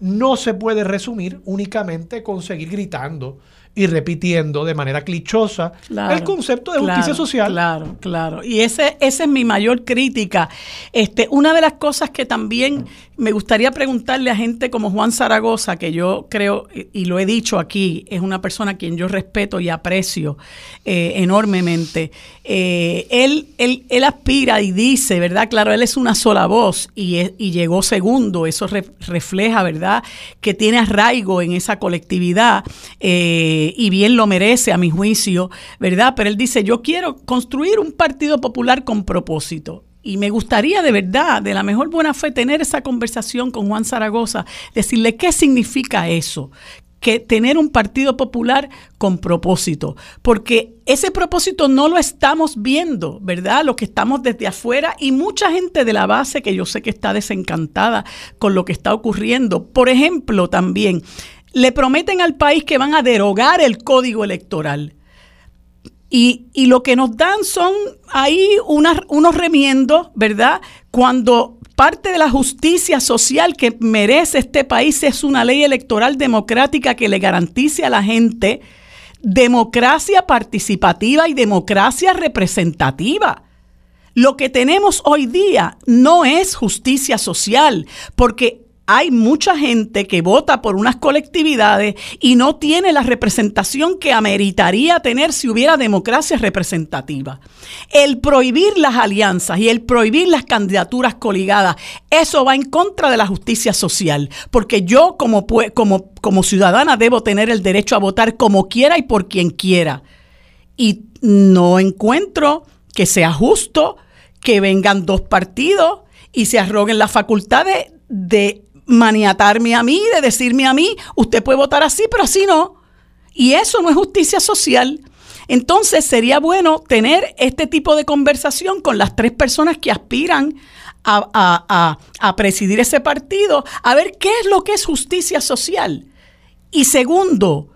no se puede resumir únicamente con seguir gritando y repitiendo de manera clichosa Claro, el concepto de justicia claro, social. Claro, claro. Y ese, esa es mi mayor crítica. Este, una de las cosas que también me gustaría preguntarle a gente como Juan Zaragoza, que yo creo, y- lo he dicho aquí, es una persona a quien yo respeto y aprecio eh, enormemente. Eh, él, él, él aspira y dice, ¿verdad? Claro, él es una sola voz y, es- y llegó segundo. Eso re- refleja, ¿verdad? Que tiene arraigo en esa colectividad eh, y bien lo merece a mi juicio, ¿verdad? Pero él dice, yo quiero construir un partido popular con propósito. Y me gustaría de verdad, de la mejor buena fe, tener esa conversación con Juan Zaragoza, decirle qué significa eso, que tener un partido popular con propósito, porque ese propósito no lo estamos viendo, ¿verdad? Lo que estamos desde afuera y mucha gente de la base que yo sé que está desencantada con lo que está ocurriendo. Por ejemplo, también le prometen al país que van a derogar el código electoral. Y, y lo que nos dan son ahí unos remiendos, ¿verdad? Cuando parte de la justicia social que merece este país es una ley electoral democrática que le garantice a la gente democracia participativa y democracia representativa. Lo que tenemos hoy día no es justicia social, porque hay mucha gente que vota por unas colectividades y no tiene la representación que ameritaría tener si hubiera democracia representativa. El prohibir las alianzas y el prohibir las candidaturas coligadas, eso va en contra de la justicia social, porque yo como, como, como ciudadana debo tener el derecho a votar como quiera y por quien quiera y no encuentro que sea justo que vengan dos partidos y se arroguen la facultad de, de maniatarme a mí, de decirme a mí, usted puede votar así, pero así no. Y eso no es justicia social. Entonces sería bueno tener este tipo de conversación con las tres personas que aspiran a, a- a- a presidir ese partido, a ver qué es lo que es justicia social. Y segundo,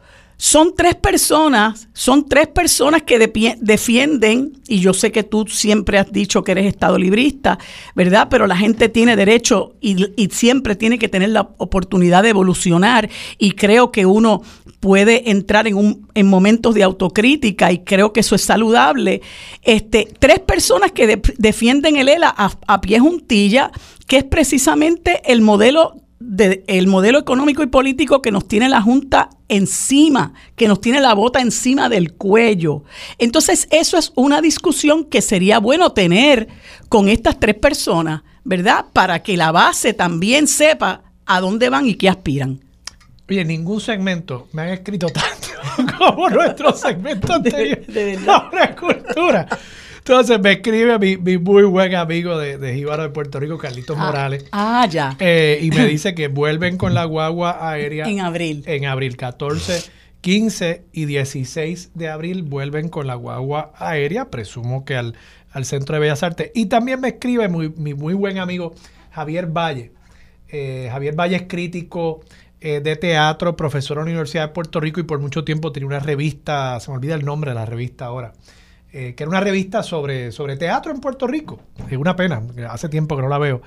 son tres personas, son tres personas que defienden, y yo sé que tú siempre has dicho que eres estado librista, ¿verdad? Pero la gente tiene derecho y, y siempre tiene que tener la oportunidad de evolucionar y creo que uno puede entrar en, un, en momentos de autocrítica y creo que eso es saludable. Este, tres personas que de- defienden el ELA a, a pie juntilla, que es precisamente el modelo de- el modelo económico y político que nos tiene la Junta encima, que nos tiene la bota encima del cuello. Entonces, eso es una discusión que sería bueno tener con estas tres personas, ¿verdad? Para que la base también sepa a dónde van y qué aspiran. Oye, ningún segmento me han escrito tanto como nuestro segmento anterior de sobre cultura. Entonces me escribe mi, mi muy buen amigo de, de Jíbaro de Puerto Rico, Carlitos Morales, Ah, ya. eh, y me dice que vuelven con la guagua aérea En abril. en abril 14, 15 y 16 de abril vuelven con la guagua aérea, presumo que al, al Centro de Bellas Artes. Y también me escribe muy- mi muy buen amigo Javier Valle. Eh, Javier Valle es crítico eh, de teatro, profesor en la Universidad de Puerto Rico y por mucho tiempo tenía una revista, se me olvida el nombre de la revista ahora, eh, que era una revista sobre, sobre teatro en Puerto Rico. Es una pena, hace tiempo que no la veo.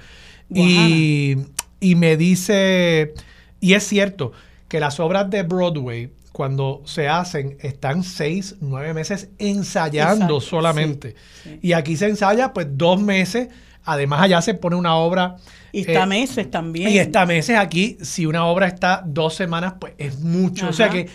Y, y me dice, y es cierto, que las obras de Broadway, cuando se hacen, están seis, nueve meses ensayando solamente. Y aquí se ensaya pues dos meses. Además, allá se pone una obra. Y está eh, meses también. Y está meses aquí. Si una obra está dos semanas, pues es mucho. O sea que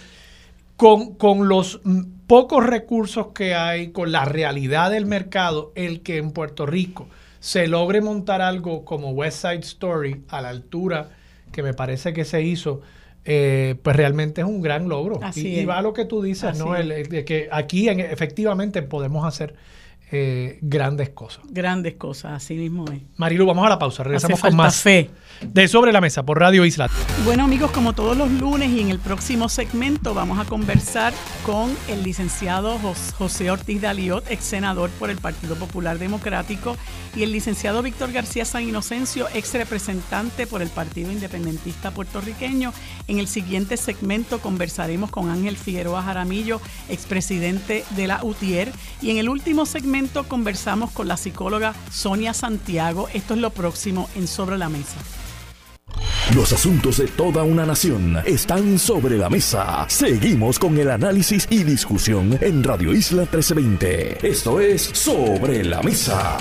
con, con los pocos recursos que hay, con la realidad del mercado, el que en Puerto Rico se logre montar algo como West Side Story a la altura que me parece que se hizo, eh, pues realmente es un gran logro. y, va a lo que tú dices, ¿no? El, que aquí efectivamente podemos hacer eh, grandes cosas. Grandes cosas, así mismo es. Marilu, vamos a la pausa. Regresamos con más fe. de Sobre la Mesa por Radio Isla. Bueno, amigos, como todos los lunes y en el próximo segmento vamos a conversar con el licenciado José Ortiz Daliot, ex senador por el Partido Popular Democrático, y el licenciado Víctor García San Inocencio, ex representante por el Partido Independentista Puertorriqueño. En el siguiente segmento conversaremos con Ángel Figueroa Jaramillo, expresidente de la UTIER, y en el último segmento conversamos con la psicóloga Sonia Santiago. Esto es lo próximo en Sobre la Mesa. Los asuntos de toda una nación están sobre la mesa. Seguimos con el análisis y discusión en Radio Isla 1320. Esto es Sobre la Mesa.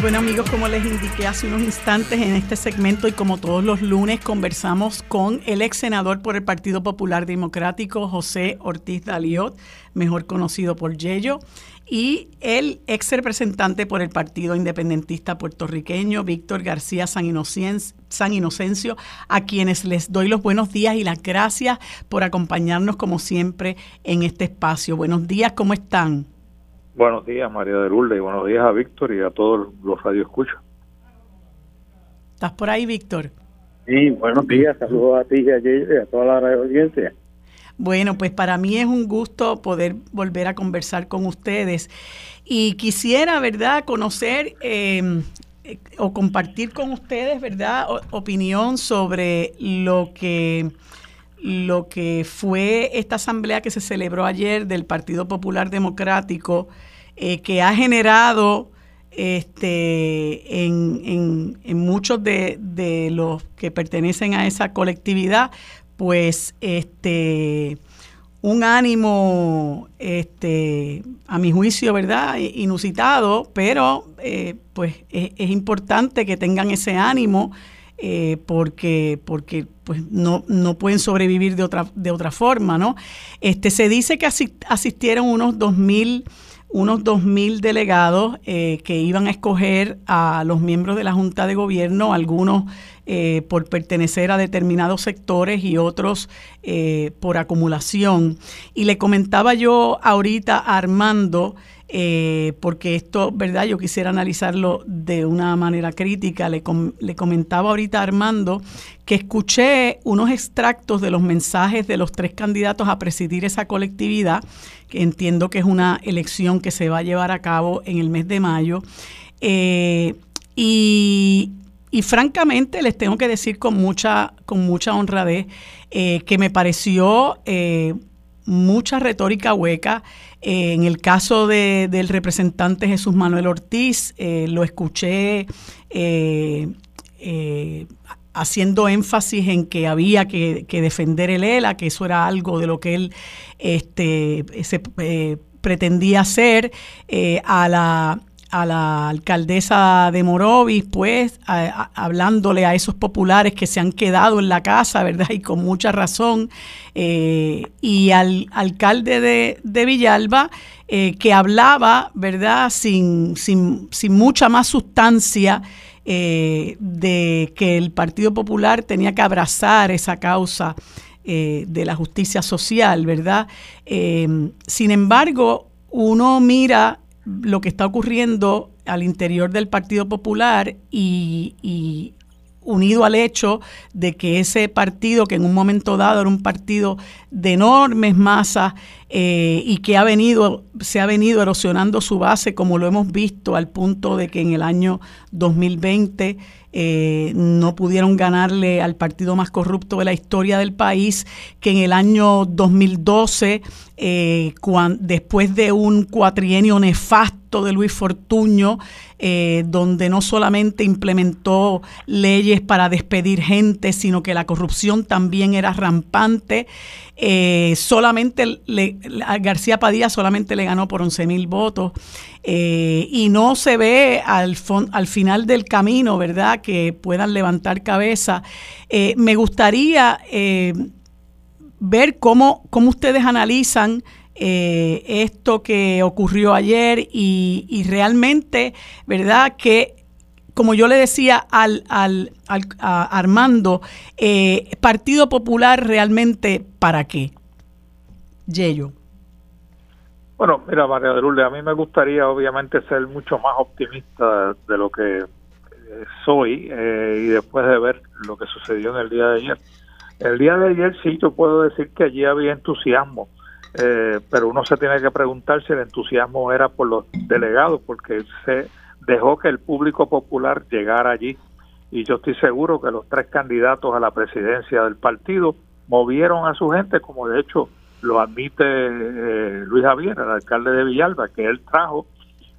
Bueno amigos, como les indiqué hace unos instantes en este segmento y como todos los lunes conversamos con el ex senador por el Partido Popular Democrático, José Ortiz Daliot, mejor conocido por Yello, y el ex representante por el Partido Independentista Puertorriqueño, Víctor García San San Inocencio, a quienes les doy los buenos días y las gracias por acompañarnos como siempre en este espacio. Buenos días, ¿cómo están? Buenos días, María de Lourdes, y buenos días a Víctor y a todos los radioescuchos. ¿Estás por ahí, Víctor? Sí, buenos días, saludos a ti y a, toda la radio audiencia. Bueno, pues para mí es un gusto poder volver a conversar con ustedes y quisiera, ¿verdad?, conocer eh, o compartir con ustedes, ¿verdad?, opinión sobre lo que lo que fue esta asamblea que se celebró ayer del Partido Popular Democrático eh, que ha generado este, en, muchos de, los que pertenecen a esa colectividad, pues este, un ánimo, este, a mi juicio, ¿verdad? Inusitado, pero eh, pues es, importante que tengan ese ánimo eh, porque, porque pues no, no pueden sobrevivir de otra, de otra forma, ¿no? Este, se dice que asistieron unos 2.000 unos 2.000 delegados eh, que iban a escoger a los miembros de la Junta de Gobierno, algunos eh, por pertenecer a determinados sectores y otros por acumulación. Y le comentaba yo ahorita a Armando, porque esto, ¿verdad? Yo quisiera analizarlo de una manera crítica. Le, comentaba ahorita a Armando que escuché unos extractos de los mensajes de los tres candidatos a presidir esa colectividad entiendo que es una elección que se va a llevar a cabo en el mes de mayo. Eh, y, francamente les tengo que decir con mucha, con mucha honradez eh, que me pareció eh, mucha retórica hueca. En el caso del representante Jesús Manuel Ortiz, lo escuché haciendo énfasis en que había que, defender el ELA, que eso era algo de lo que él este, se, eh, pretendía hacer, eh, a la a la alcaldesa de Morovis, pues, hablándole a esos populares que se han quedado en la casa, ¿verdad? Y con mucha razón. Eh, y al alcalde de, Villalba, que hablaba, ¿verdad? Sin, sin, sin mucha más sustancia eh, de que el Partido Popular tenía que abrazar esa causa eh, de la justicia social, ¿verdad? Eh, sin embargo, uno mira lo que está ocurriendo al interior del Partido Popular y, unido al hecho de que ese partido, que en un momento dado era un partido de enormes masas eh, y que ha venido, se ha venido erosionando su base, como lo hemos visto, al punto de que en el año 2020 eh, no pudieron ganarle al partido más corrupto de la historia del país, que en el año 2012, eh, después de un cuatrienio nefasto de Luis Fortuño, eh, donde no solamente implementó leyes para despedir gente, sino que la corrupción también era rampante. solamente le, García Padilla solamente le ganó por 11 mil votos y no se ve al, al final del camino, ¿verdad? que puedan levantar cabeza. Eh, me gustaría eh, ver cómo, cómo ustedes analizan eh, esto que ocurrió ayer y, realmente, ¿verdad? Que como yo le decía al, al, a Armando, Partido Popular realmente para qué? Yello. Bueno, mira, María de a mí me gustaría obviamente ser mucho más optimista de lo que soy eh, y después de ver lo que sucedió en el día de ayer. El día de ayer sí, yo puedo decir que allí había entusiasmo, eh, pero uno se tiene que preguntar si el entusiasmo era por los delegados, porque se dejó que el público popular llegara allí. Y yo estoy seguro que los tres candidatos a la presidencia del partido movieron a su gente, como de hecho lo admite eh, Luis Javier, el alcalde de Villalba, que él trajo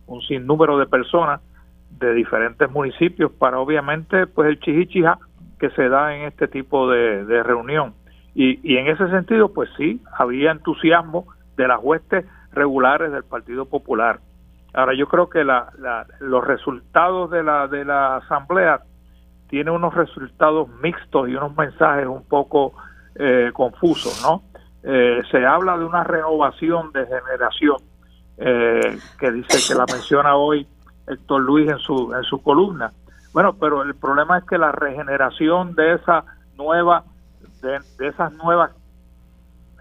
un sinnúmero de personas de diferentes municipios para obviamente pues el chichichija que se da en este tipo de, reunión. Y, y, en ese sentido, pues sí, había entusiasmo de las huestes regulares del Partido Popular. Ahora yo creo que la, los resultados de la, de la asamblea tienen unos resultados mixtos y unos mensajes un poco eh, confusos, ¿no? Eh, se habla de una renovación de generación eh, que dice que la menciona hoy Héctor Luis en su, en su columna. Bueno, pero el problema es que la regeneración de esa nueva, de, esas nuevas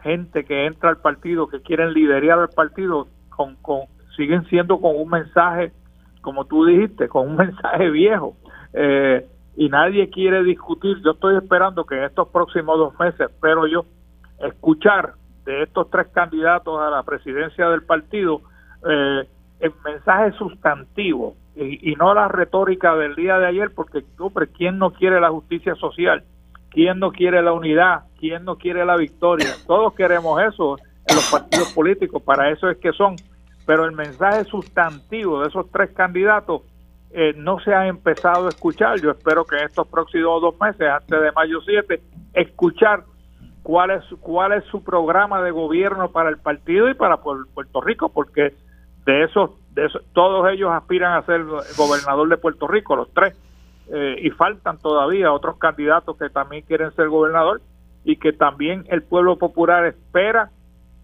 gente que entra al partido, que quieren liderar al partido, con, con, siguen siendo con un mensaje, como tú dijiste, con un mensaje viejo. Eh, y nadie quiere discutir. Yo estoy esperando que en estos próximos dos meses, espero yo, escuchar de estos tres candidatos a la presidencia del partido eh, el mensaje sustantivo y, no la retórica del día de ayer, porque, hombre, ¿quién no quiere la justicia social? ¿Quién no quiere la unidad? ¿Quién no quiere la victoria? Todos queremos eso en los partidos políticos, para eso es que son. Pero el mensaje sustantivo de esos tres candidatos eh, no se ha empezado a escuchar. Yo espero que en estos próximos dos meses, antes de mayo 7, escuchar cuál es, cuál es su programa de gobierno para el partido y para Puerto Rico, porque de esos, de todos ellos aspiran a ser gobernador de Puerto Rico, los tres, eh, y faltan todavía otros candidatos que también quieren ser gobernador y que también el pueblo popular espera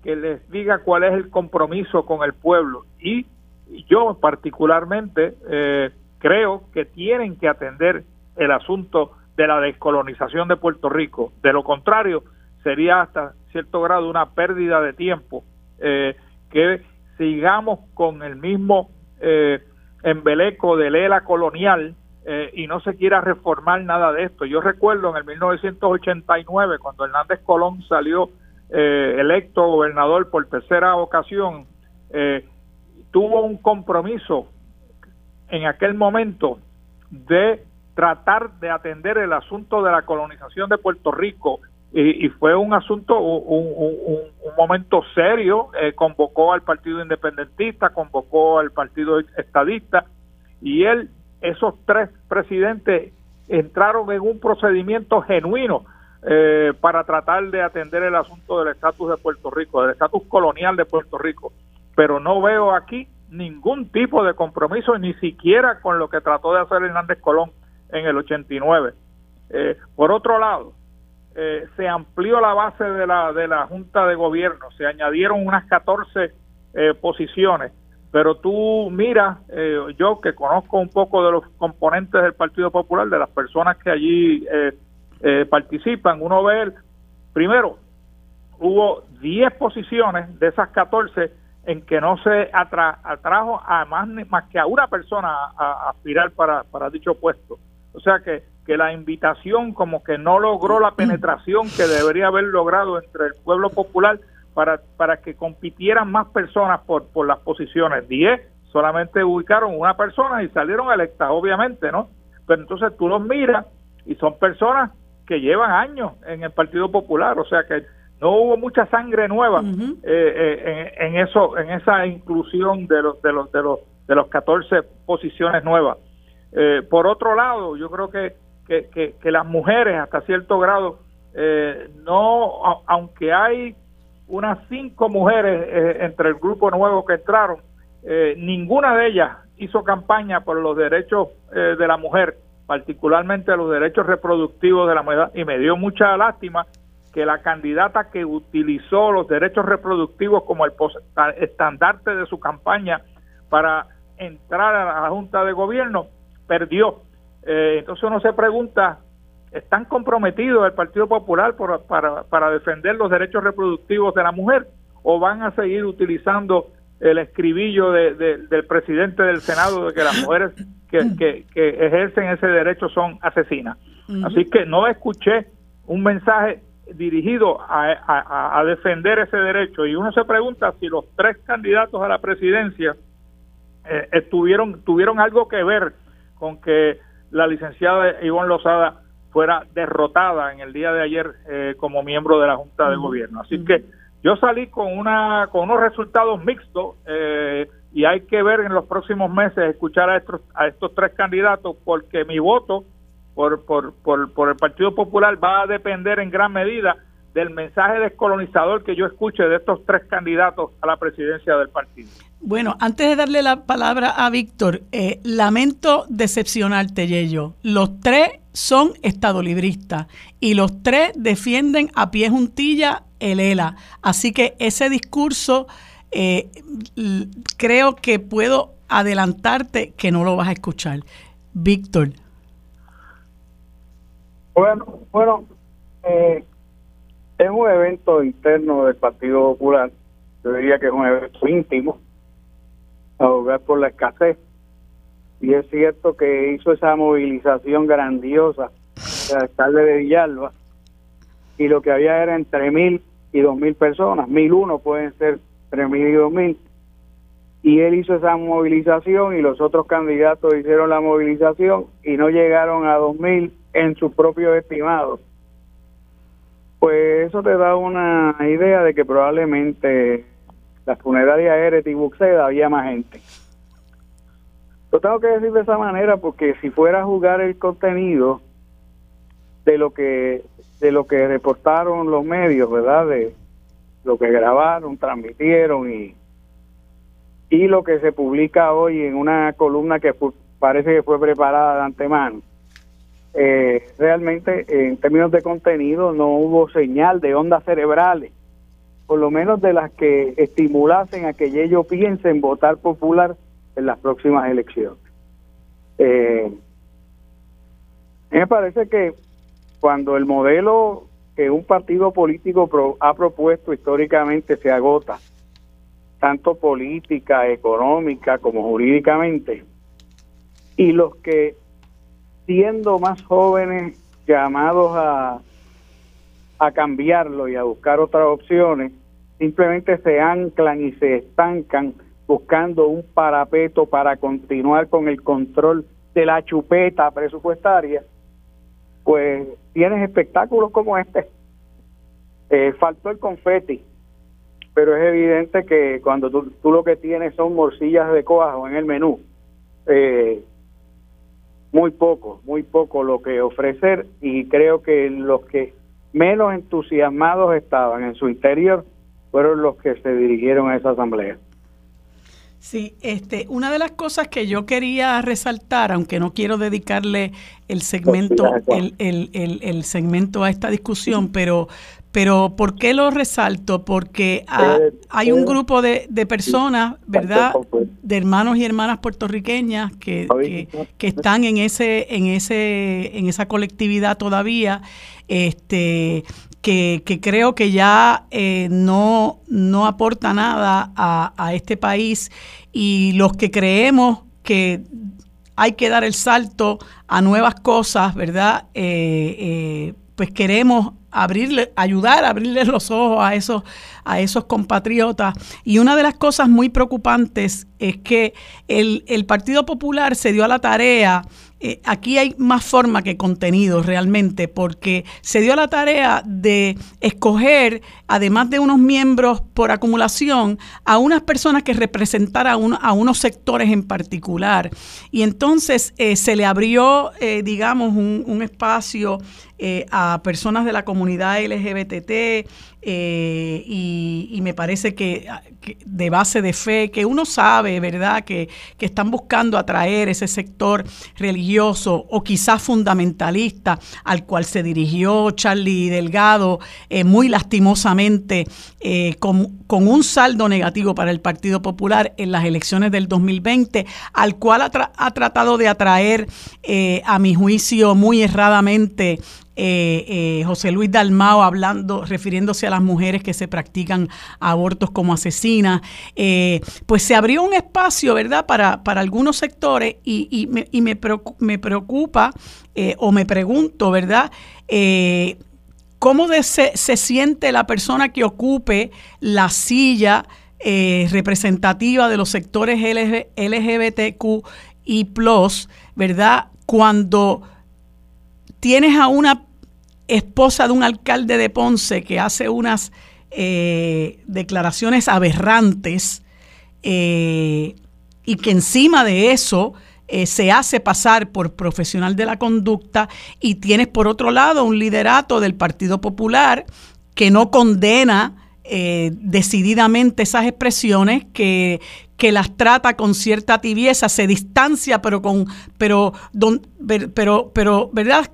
que les diga cuál es el compromiso con el pueblo. Y yo particularmente eh, creo que tienen que atender el asunto de la descolonización de Puerto Rico. De lo contrario, sería hasta cierto grado una pérdida de tiempo eh, que sigamos con el mismo eh, embeleco de lela colonial eh, y no se quiera reformar nada de esto. Yo recuerdo en el 1989, cuando Hernández Colón salió eh, electo gobernador por tercera ocasión, eh, tuvo un compromiso en aquel momento de tratar de atender el asunto de la colonización de Puerto Rico y, fue un asunto, un, un, momento serio, eh, convocó al Partido Independentista, convocó al Partido Estadista, y él, esos tres presidentes entraron en un procedimiento genuino eh, para tratar de atender el asunto del estatus de Puerto Rico, del estatus colonial de Puerto Rico, pero no veo aquí ningún tipo de compromiso, ni siquiera con lo que trató de hacer Hernández Colón en el 89. Eh, por otro lado, eh, se amplió la base de la, de la Junta de Gobierno, se añadieron unas 14 eh, posiciones, pero tú mira, eh, yo que conozco un poco de los componentes del Partido Popular, de las personas que allí participan, uno ve, primero, hubo 10 posiciones de esas 14 en que no se atrajo a más, más que a una persona a, aspirar para, para dicho puesto. O sea que que la invitación como que no logró la penetración que debería haber logrado entre el pueblo popular para, para que compitieran más personas por, por las posiciones. Diez solamente ubicaron una persona y salieron electas, obviamente, ¿no? pero entonces tú los miras y son personas que llevan años en el Partido Popular, o sea que no hubo mucha sangre nueva eh, eh, en, eso, en esa inclusión de los de los de los de los 14 posiciones nuevas. Eh, por otro lado, yo creo que, que, que, las mujeres hasta cierto grado no, aunque hay unas cinco mujeres entre el grupo nuevo que entraron, ninguna de ellas hizo campaña por los derechos de la mujer, particularmente los derechos reproductivos de la mujer, y me dio mucha lástima que la candidata que utilizó los derechos reproductivos como el estandarte de su campaña para entrar a la Junta de Gobierno, perdió. Eh, entonces uno se pregunta, ¿están comprometidos el Partido Popular para, para defender los derechos reproductivos de la mujer o van a seguir utilizando el escribillo del presidente del Senado de que las mujeres que, que, ejercen ese derecho son asesinas? Así que no escuché un mensaje dirigido a, defender ese derecho y uno se pregunta si los tres candidatos a la presidencia eh, estuvieron tuvieron algo que ver con que la licenciada Ivonne Lozada fuera derrotada en el día de ayer eh, como miembro de la Junta de Gobierno. Así que yo salí con una con unos resultados mixtos eh, y hay que ver en los próximos meses escuchar a estos a estos tres candidatos porque mi voto por, por, por, por el Partido Popular va a depender en gran medida del mensaje descolonizador que yo escuche de estos tres candidatos a la presidencia del partido. Bueno, antes de darle la palabra a Víctor, eh, lamento decepcionarte, Yello. Los tres son estadolibristas y los tres defienden a pie juntilla el ELA. Así que ese discurso eh, creo que puedo adelantarte que no lo vas a escuchar. Víctor. Bueno, bueno, eh, es un evento interno del Partido Popular. Yo diría que es un evento íntimo, a jugar por la escasez. Y es cierto que hizo esa movilización grandiosa del alcalde de Villalba. Y lo que había era entre mil y dos mil personas. Mil uno pueden ser tres mil y dos mil. Y él hizo esa movilización y los otros candidatos hicieron la movilización y no llegaron a dos mil en sus propios estimados. Pues eso te da una idea de que probablemente la funeraria Eret y Buxeda había más gente. Lo tengo que decir de esa manera porque si fuera a jugar el contenido de lo que de lo que reportaron los medios, ¿verdad? De lo que grabaron, transmitieron y y lo que se publica hoy en una columna que parece que fue preparada de antemano eh, realmente en términos de contenido no hubo señal de ondas cerebrales, por lo menos de las que estimulasen a que ellos piensen votar popular en las próximas elecciones. Eh, me parece que cuando el modelo que un partido político ha propuesto históricamente se agota, tanto política, económica como jurídicamente, y los que siendo más jóvenes llamados a, a cambiarlo y a buscar otras opciones, simplemente se anclan y se estancan buscando un parapeto para continuar con el control de la chupeta presupuestaria, pues tienes espectáculos como este. Eh, faltó el confeti, pero es evidente que cuando tú, tú, lo que tienes son morcillas de coajo en el menú, eh, muy poco, muy poco lo que ofrecer y creo que los que menos entusiasmados estaban en su interior fueron los que se dirigieron a esa asamblea. Sí, este, una de las cosas que yo quería resaltar, aunque no quiero dedicarle el segmento, el, el, el, el segmento a esta discusión, pero, pero ¿por qué lo resalto? Porque eh, hay un eh, grupo de, de, personas, ¿verdad? De hermanos y hermanas puertorriqueñas que, que, están en ese, en ese, en esa colectividad todavía, este, que, que creo que ya eh, no, no aporta nada a, a este país y los que creemos que hay que dar el salto a nuevas cosas, ¿verdad? pues queremos abrirle, ayudar a abrirle los ojos a esos, a esos compatriotas. Y una de las cosas muy preocupantes es que el, Partido Popular se dio a la tarea eh, aquí hay más forma que contenido realmente, porque se dio la tarea de escoger, además de unos miembros por acumulación, a unas personas que representaran a, unos sectores en particular. Y entonces eh, se le abrió, eh, digamos, un, un espacio a personas de la comunidad LGBT, eh, y, me parece ah, que, de base de fe, que uno sabe, ¿verdad?, que, están buscando atraer ese sector religioso o quizás fundamentalista al cual se dirigió Charlie Delgado eh, muy lastimosamente eh, con, un saldo negativo para el Partido Popular en las elecciones del 2020, al cual ha, tratado de atraer, a mi juicio, muy erradamente eh, eh, José Luis Dalmao hablando, refiriéndose a las mujeres que se practican abortos como asesinas, eh, pues se abrió un espacio, ¿verdad?, para, para algunos sectores y, me, y me, preocupa, o me pregunto, ¿verdad?, ¿cómo se, se, siente la persona que ocupe la silla representativa de los sectores LGBTQ y plus, ¿verdad?, cuando tienes a una esposa de un alcalde de Ponce que hace unas eh, declaraciones aberrantes eh, y que encima de eso eh, se hace pasar por profesional de la conducta y tienes por otro lado un liderato del Partido Popular que no condena decididamente esas expresiones, que, que, las trata con cierta tibieza, se distancia, pero con, pero, pero, pero, ¿verdad?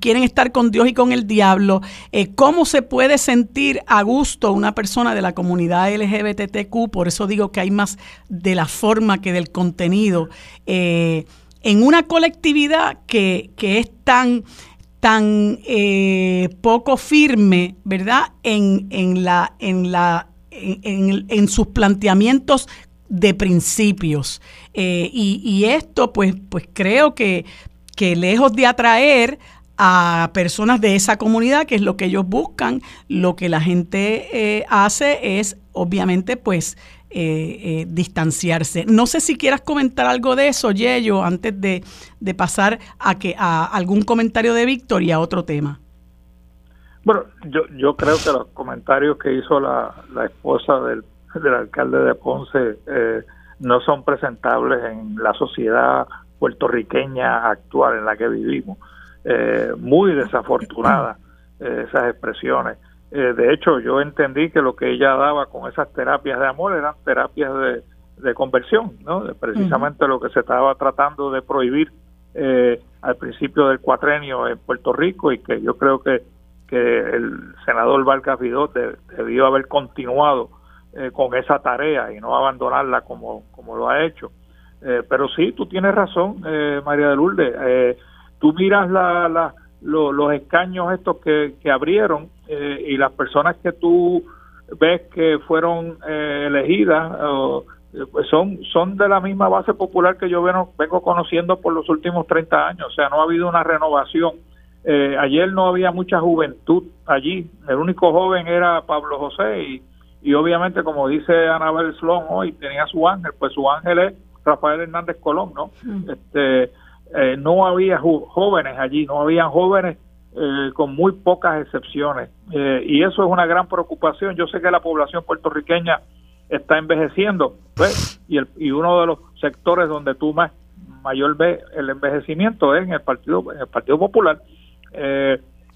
Quieren estar con Dios y con el diablo, eh, ¿cómo se puede sentir a gusto una persona de la comunidad LGBTQ? Por eso digo que hay más de la forma que del contenido. Eh, en una colectividad que, es tan, tan eh, poco firme, ¿verdad? En, en, la, en, la, en, sus planteamientos de principios. y, y, esto, pues, pues creo que, que lejos de atraer a personas de esa comunidad, que es lo que ellos buscan. Lo que la gente eh, hace es, obviamente, pues, eh, eh, distanciarse. No sé si quieras comentar algo de eso, Yello, antes de, pasar a, que, a algún comentario de Víctor y a otro tema. Bueno, yo, yo creo que los comentarios que hizo la, la esposa del, del alcalde de Ponce no son presentables en la sociedad puertorriqueña actual en la que vivimos eh, muy desafortunada eh, esas expresiones. Eh, de hecho, yo entendí que lo que ella daba con esas terapias de amor eran terapias de, de conversión, ¿no? precisamente lo que se estaba tratando de prohibir al principio del cuatrenio en Puerto Rico y que yo creo que, que el senador Vargas Vidot debió haber continuado con esa tarea y no abandonarla como, como lo ha hecho. pero sí, tú tienes razón, María de Lourdes tú miras la, los escaños estos que, abrieron eh, y las personas que tú ves que fueron eh, elegidas pues son son de la misma base popular que yo vengo, vengo conociendo por los últimos 30 años, o sea, no ha habido una renovación. Eh, ayer no había mucha juventud allí, el único joven era Pablo José y, y obviamente como dice Anabel Sloan hoy tenía su ángel, pues su ángel es Rafael Hernández Colón, ¿no? Este eh, no había jóvenes allí, no habían jóvenes eh, con muy pocas excepciones. Eh, y eso es una gran preocupación. Yo sé que la población puertorriqueña está envejeciendo, y, el, y uno de los sectores donde tú más mayor ves el envejecimiento es en el Partido, en el partido Popular.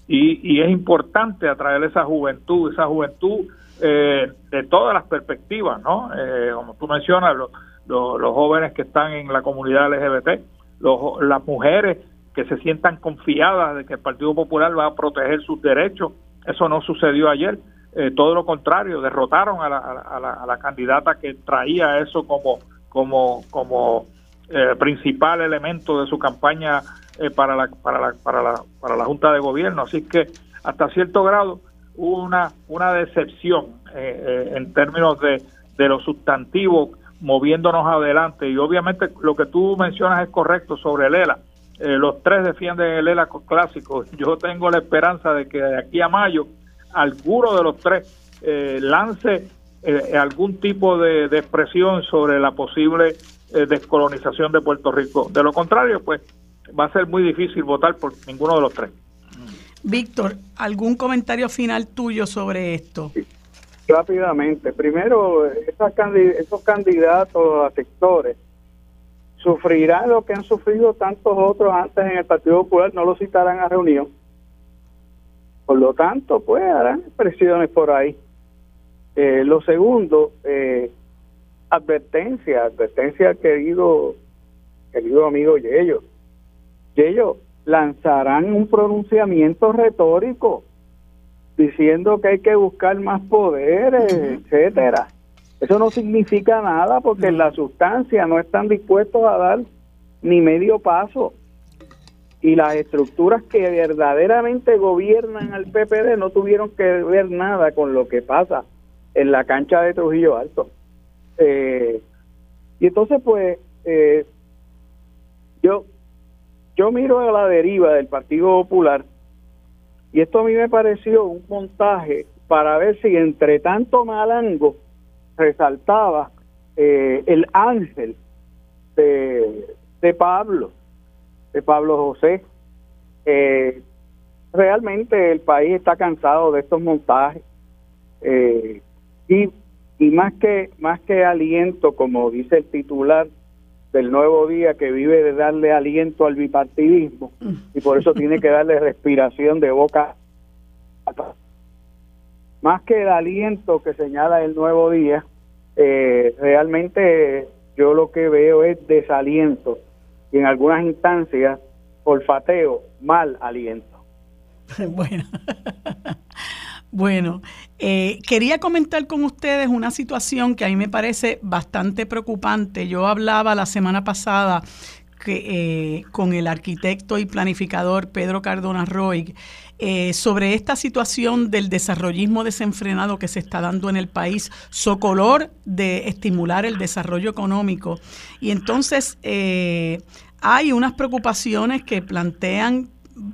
Y, y, es importante atraer esa juventud, esa juventud de todas las perspectivas, ¿no? como tú mencionas, los, los jóvenes que están en la comunidad LGBT, las mujeres que se sientan confiadas de que el Partido Popular va a proteger sus derechos. Eso no sucedió ayer. Eh, todo lo contrario, derrotaron a la, a, la, candidata que traía eso como, como, como eh, principal elemento de su campaña eh, para, la, para, la, para, la, para la Junta de Gobierno. Así que hasta cierto grado hubo una, una decepción en términos de, de lo sustantivo moviéndonos adelante. Y obviamente lo que tú mencionas es correcto sobre el ELA. Eh, los tres defienden el ELA clásico. Yo tengo la esperanza de que de aquí a mayo alguno de los tres eh, lance eh, algún tipo de, expresión sobre la posible descolonización de Puerto Rico. De lo contrario, pues va a ser muy difícil votar por ninguno de los tres. Víctor, ¿algún comentario final tuyo sobre esto? Rápidamente. Primero, esos candidatos a sectores sufrirán lo que han sufrido tantos otros antes en el Partido Popular, no lo citarán a reunión. Por lo tanto, pues harán presiones por ahí. Eh, lo segundo, eh, advertencia, advertencia querido, querido amigo Yello. Yello, lanzarán un pronunciamiento retórico diciendo que hay que buscar más poderes, etcétera. Eso no significa nada porque en la sustancia no están dispuestos a dar ni medio paso. Y las estructuras que verdaderamente gobiernan al PPD no tuvieron que ver nada con lo que pasa en la cancha de Trujillo Alto. Eh, y entonces, pues, eh, yo, yo miro a la deriva del Partido Popular y esto a mí me pareció un montaje para ver si entre tanto malango resaltaba eh, el ángel de, de, Pablo, de Pablo José. realmente el país está cansado de estos montajes. y y más que más que aliento como dice el titular del nuevo día que vive de darle aliento al bipartidismo y por eso tiene que darle respiración de boca. Más que el aliento que señala el nuevo día eh, realmente yo lo que veo es desaliento y en algunas instancias olfateo mal aliento. Bueno bueno, eh, quería comentar con ustedes una situación que a mí me parece bastante preocupante. Yo hablaba la semana pasada que, eh, con el arquitecto y planificador Pedro Cardona Roy eh, sobre esta situación del desarrollismo desenfrenado que se está dando en el país, socolor de estimular el desarrollo económico. Y entonces hay unas preocupaciones que plantean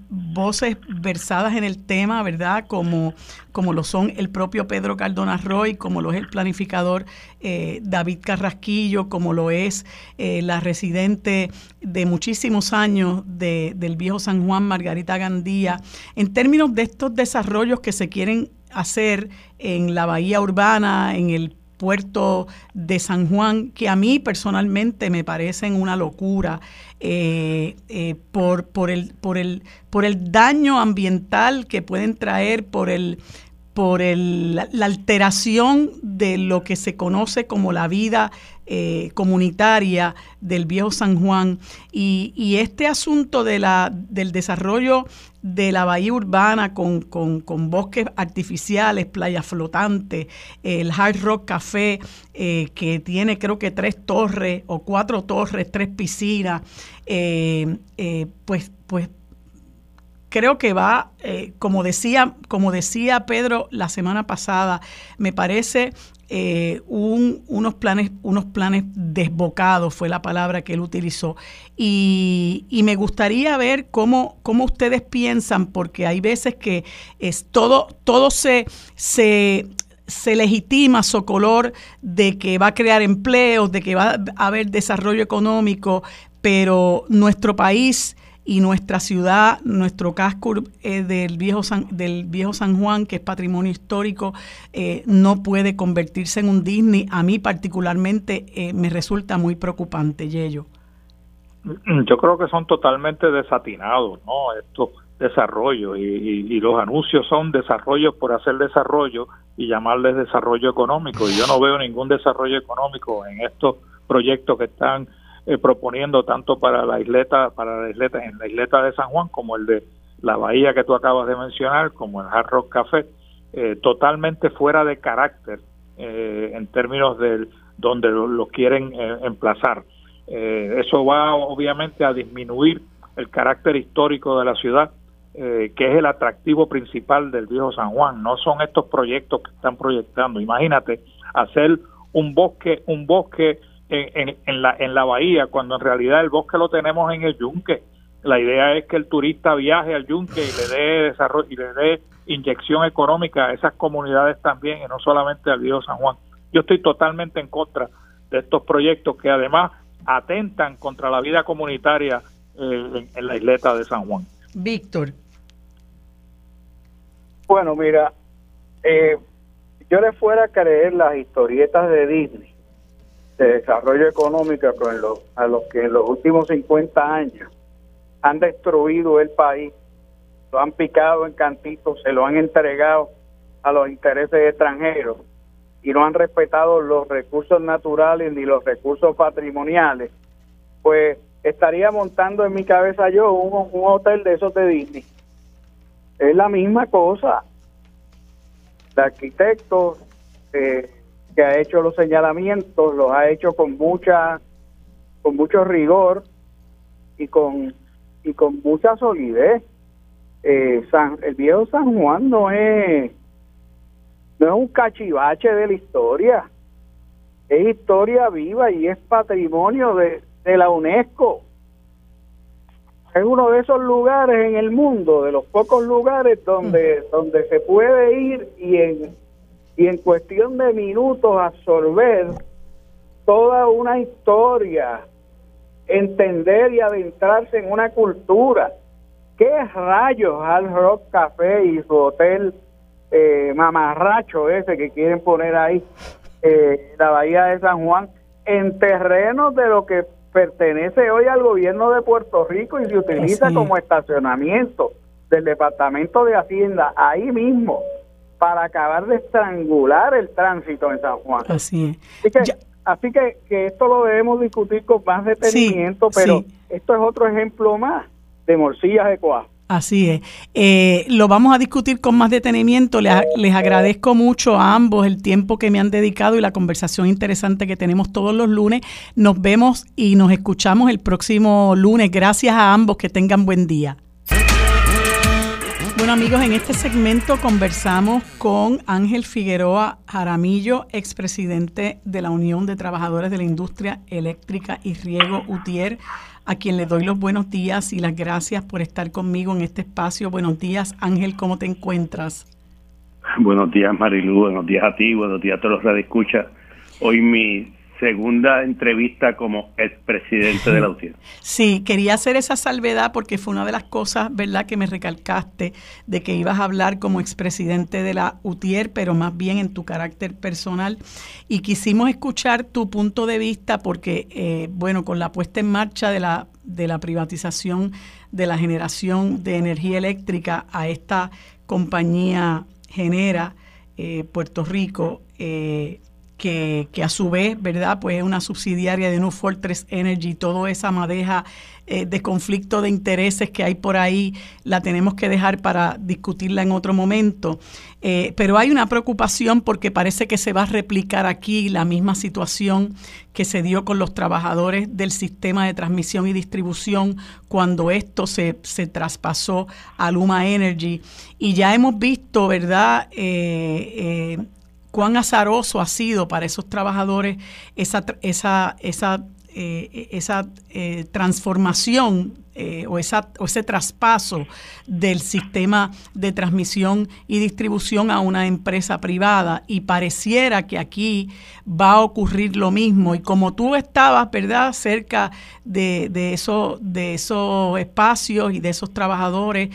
voces versadas en el tema, ¿verdad? Como, como lo son el propio Pedro Cardona Roy, como lo es el planificador eh, David Carrasquillo, como lo es eh, la residente de muchísimos años de, del viejo San Juan, Margarita Gandía, en términos de estos desarrollos que se quieren hacer en la bahía urbana, en el puerto de San Juan, que a mí personalmente me parecen una locura eh, eh, por, el daño ambiental que pueden traer, por el por el, la alteración de lo que se conoce como la vida eh, comunitaria del viejo San Juan. Y, y, este asunto de la, del desarrollo de la bahía urbana con, con, con bosques artificiales, playas flotantes, el Hard Rock Café eh, que tiene creo que tres torres o cuatro torres, tres piscinas, eh, pues, pues creo que va, eh, como, decía, como decía Pedro la semana pasada, me parece eh, un, unos, planes, unos planes desbocados, fue la palabra que él utilizó. Y, me gustaría ver cómo, cómo, ustedes piensan, porque hay veces que es todo, todo se, se, se legitima su color de que va a crear empleos, de que va a haber desarrollo económico, pero nuestro país y nuestra ciudad, nuestro casco eh, del, viejo San, del viejo San Juan, que es patrimonio histórico, eh, no puede convertirse en un Disney. A mí particularmente eh, me resulta muy preocupante, Yello. Yo creo que son totalmente desatinados, ¿no? Estos desarrollos y, los anuncios son desarrollos por hacer desarrollo y llamarles desarrollo económico. Y yo no veo ningún desarrollo económico en estos proyectos que están eh, proponiendo tanto para la isleta, para la isleta, en la isleta de San Juan como el de la bahía que tú acabas de mencionar, como el Hard Rock Café, eh, totalmente fuera de carácter eh, en términos de donde lo, quieren emplazar. eso va obviamente a disminuir el carácter histórico de la ciudad, que es el atractivo principal del viejo San Juan. No son estos proyectos que están proyectando. Imagínate hacer un bosque, un bosque en, la, en la bahía, cuando en realidad el bosque lo tenemos en el yunque. La idea es que el turista viaje al yunque y le dé desarrollo y le dé inyección económica a esas comunidades también y no solamente al viejo San Juan. Yo estoy totalmente en contra de estos proyectos que además atentan contra la vida comunitaria en, la isleta de San Juan. Víctor. Bueno, mira, eh, yo le fuera a creer las historietas de Disney de desarrollo económico a los que en los últimos 50 años han destruido el país, lo han picado en cantitos, se lo han entregado a los intereses extranjeros y no han respetado los recursos naturales ni los recursos patrimoniales, pues estaría montando en mi cabeza yo un, hotel de esos de Disney. Es la misma cosa. El arquitecto eh, que ha hecho los señalamientos los ha hecho con mucha, con mucho rigor y con y con mucha solidez. Eh, San, el viejo San Juan no es no es un cachivache de la historia, es historia viva y es patrimonio de, de la UNESCO. Es uno de esos lugares en el mundo, de los pocos lugares donde, donde se puede ir y en, y en cuestión de minutos absorber toda una historia, entender y adentrarse en una cultura. ¿Qué rayos al Rock Café y su hotel eh, mamarracho ese que quieren poner ahí, eh, la bahía de San Juan, en terrenos de lo que pertenece hoy al gobierno de Puerto Rico y se utiliza como estacionamiento del Departamento de Hacienda, ahí mismo, para acabar de estrangular el tránsito en San Juan. Así es. Así que, que, esto lo debemos discutir con más detenimiento, pero esto es otro ejemplo más de morcillas de cuajo. Así es. Eh, lo vamos a discutir con más detenimiento. Les, les, agradezco mucho a ambos el tiempo que me han dedicado y la conversación interesante que tenemos todos los lunes. Nos vemos y nos escuchamos el próximo lunes. Gracias a ambos. Que tengan buen día. Bueno amigos, en este segmento conversamos con Ángel Figueroa Jaramillo, expresidente de la Unión de Trabajadores de la Industria Eléctrica y Riego UTIER a quien le doy los buenos días y las gracias por estar conmigo en este espacio. Buenos días, Ángel, ¿cómo te encuentras? Buenos días, Marilu, buenos días a ti, buenos días a todos los que escucha. Hoy mi segunda entrevista como expresidente de la UTIER. Sí, quería hacer esa salvedad porque fue una de las cosas, ¿verdad?, que me recalcaste de que ibas a hablar como expresidente de la UTIER, pero más bien en tu carácter personal. Y quisimos escuchar tu punto de vista porque, eh, bueno, con la puesta en marcha de la, de la privatización de la generación de energía eléctrica a esta compañía genera eh, Puerto Rico, eh, que, a su vez, ¿verdad? Pues es una subsidiaria de New Fortress Energy, toda esa madeja eh, de conflicto de intereses que hay por ahí, la tenemos que dejar para discutirla en otro momento. Eh, pero hay una preocupación porque parece que se va a replicar aquí la misma situación que se dio con los trabajadores del sistema de transmisión y distribución cuando esto se, se traspasó a Luma Energy. Y ya hemos visto, ¿verdad? Eh, cuán azaroso ha sido para esos trabajadores esa, esa, esa, eh, esa eh, transformación eh, o, esa, o ese traspaso del sistema de transmisión y distribución a una empresa privada y pareciera que aquí va a ocurrir lo mismo y como tú estabas, ¿verdad?, cerca de, de, eso, de esos espacios y de esos trabajadores,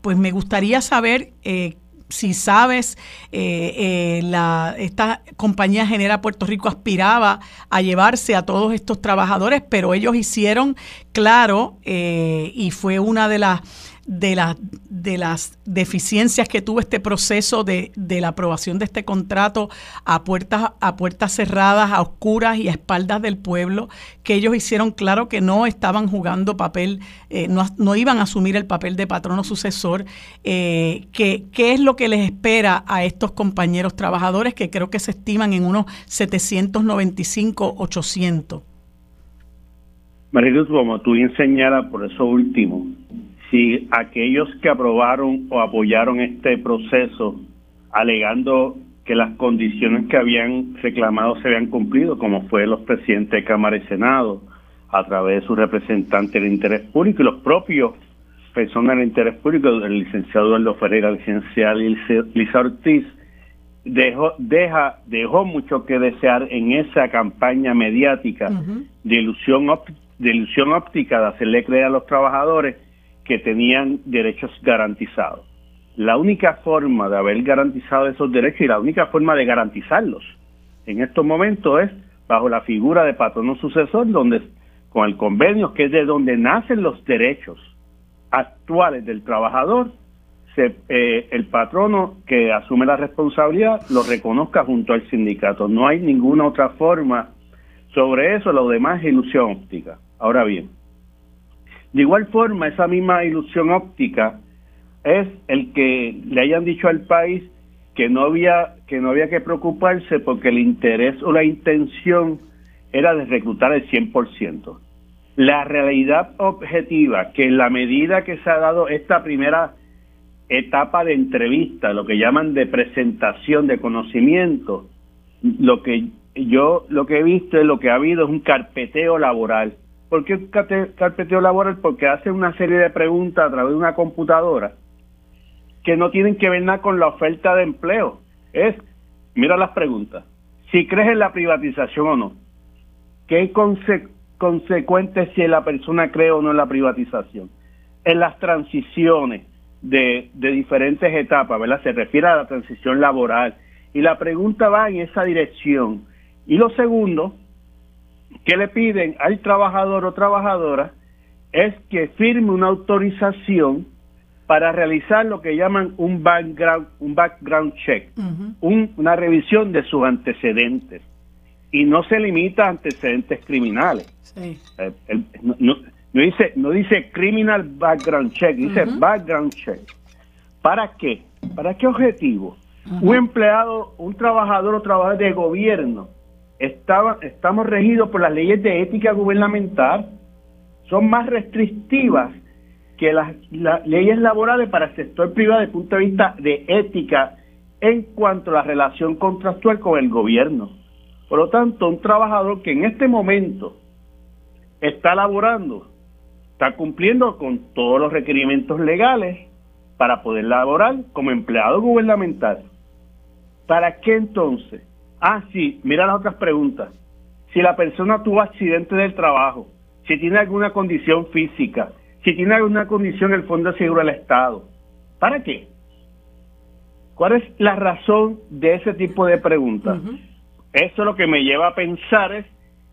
pues me gustaría saber si sabes, eh, eh, la, esta compañía Genera Puerto Rico aspiraba a llevarse a todos estos trabajadores, pero ellos hicieron claro, eh, y fue una de las de, la, de las deficiencias que tuvo este proceso de, de, la aprobación de este contrato a puertas, a puertas cerradas, a oscuras y a espaldas del pueblo, que ellos hicieron claro que no estaban jugando papel, eh, no, no, iban a asumir el papel de patrono sucesor. Eh, que, ¿Qué es lo que les espera a estos compañeros trabajadores que creo que se estiman en unos 795, 800? María como tú enseñaras por eso último, si aquellos que aprobaron o apoyaron este proceso alegando que las condiciones que habían reclamado se habían cumplido, como fue los presidentes de Cámara y Senado, a través de sus representantes del interés público y los propios personas del interés público, el licenciado Eduardo Ferreira, el licenciado Lisa Ortiz, dejó, deja, dejó mucho que desear en esa campaña mediática de ilusión de ilusión óptica de hacerle creer a los trabajadores que tenían derechos garantizados. La única forma de haber garantizado esos derechos y la única forma de garantizarlos en estos momentos es bajo la figura de patrono sucesor, donde con el convenio, que es de donde nacen los derechos actuales del trabajador, se, eh, el patrono que asume la responsabilidad lo reconozca junto al sindicato. No hay ninguna otra forma sobre eso, lo demás es ilusión óptica. Ahora bien, de igual forma, esa misma ilusión óptica es el que le hayan dicho al país que no había que no había que preocuparse porque el interés o la intención era de reclutar el 100%. La realidad objetiva que en la medida que se ha dado esta primera etapa de entrevista, lo que llaman de presentación de conocimiento, lo que yo lo que he visto es lo que ha habido es un carpeteo laboral. ¿Por qué un carpeteo laboral? Porque hace una serie de preguntas a través de una computadora que no tienen que ver nada con la oferta de empleo. Es, mira las preguntas. Si crees en la privatización o no. ¿Qué conse consecuente si la persona cree o no en la privatización? En las transiciones de, de diferentes etapas, ¿verdad? Se refiere a la transición laboral. Y la pregunta va en esa dirección. Y lo segundo, que le piden al trabajador o trabajadora es que firme una autorización para realizar lo que llaman un background, un background check, una revisión de sus antecedentes. Y no se limita a antecedentes criminales. Eh, no, dice, no dice criminal background check, dice background check. ¿Para qué? ¿Para qué objetivo? Un empleado, un trabajador o trabajador de gobierno, estaba, estamos regidos por las leyes de ética gubernamental, son más restrictivas que las, leyes laborales para el sector privado desde el punto de vista de ética en cuanto a la relación contractual con el gobierno. Por lo tanto, un trabajador que en este momento está laborando, está cumpliendo con todos los requerimientos legales para poder laborar como empleado gubernamental. ¿Para qué entonces? Ah, sí, mira las otras preguntas. Si la persona tuvo accidente del trabajo, si tiene alguna condición física, si tiene alguna condición el Fondo de Seguro del Estado. ¿Para qué? ¿Cuál es la razón de ese tipo de preguntas? Eso lo que me lleva a pensar es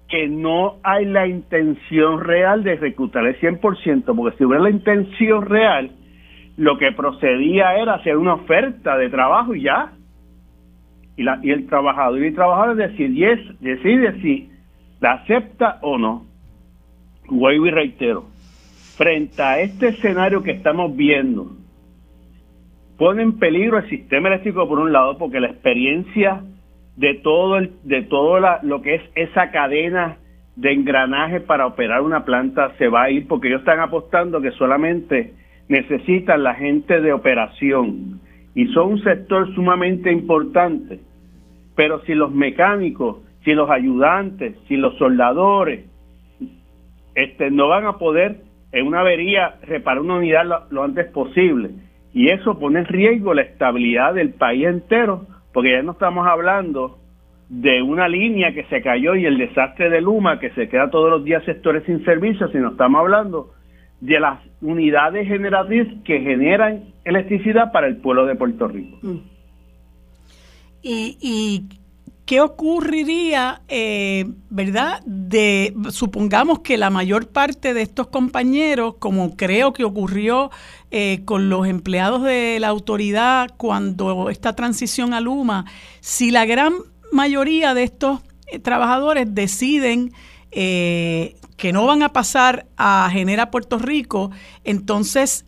que no hay la intención real de reclutar el 100%, porque si hubiera la intención real, lo que procedía era hacer una oferta de trabajo y ya. Y, la, y el trabajador y el trabajador decide, decide si la acepta o no. Vuelvo y reitero, frente a este escenario que estamos viendo, pone en peligro el sistema eléctrico por un lado, porque la experiencia de todo el, de todo lo que es esa cadena de engranaje para operar una planta se va a ir porque ellos están apostando que solamente necesitan la gente de operación y son un sector sumamente importante. Pero si los mecánicos, si los ayudantes, si los soldadores este, no van a poder en una avería reparar una unidad lo, antes posible. Y eso pone en riesgo la estabilidad del país entero, porque ya no estamos hablando de una línea que se cayó y el desastre de Luma, que se queda todos los días sectores sin servicio, sino estamos hablando de las unidades generatrices que generan electricidad para el pueblo de Puerto Rico. Mm. Y, y ¿Qué ocurriría, eh, verdad? De supongamos que la mayor parte de estos compañeros, como creo que ocurrió eh, con los empleados de la autoridad cuando esta transición a Luma, si la gran mayoría de estos eh, trabajadores deciden que no van a pasar a Genera Puerto Rico, entonces,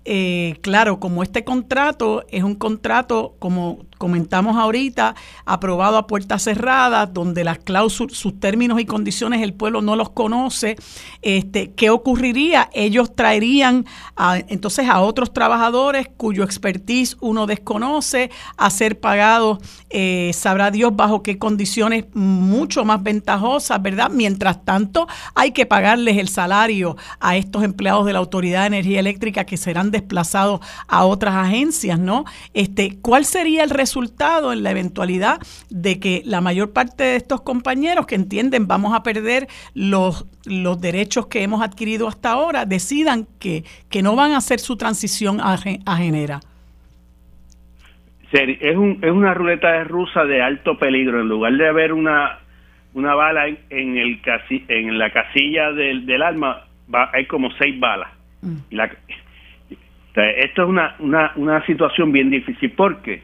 claro, como este contrato es un contrato, como comentamos ahorita, aprobado a puertas cerradas, donde las cláusulas, sus términos y condiciones el pueblo no los conoce, este, ¿qué ocurriría? Ellos traerían entonces a otros trabajadores cuyo expertise uno desconoce a ser pagados, eh, sabrá Dios bajo qué condiciones mucho más ventajosas, ¿verdad? Mientras tanto, hay que pagar pagarles el salario a estos empleados de la Autoridad de Energía Eléctrica que serán desplazados a otras agencias, ¿no? Este, ¿cuál sería el resultado en la eventualidad de que la mayor parte de estos compañeros que entienden vamos a perder los los derechos que hemos adquirido hasta ahora decidan que, que no van a hacer su transición a, a Genera? Es, un, es una ruleta de rusa de alto peligro. En lugar de haber una, una bala en, el casi, en la casilla del, del arma, va, hay como seis balas. Mm. La, esto es una, una, una situación bien difícil porque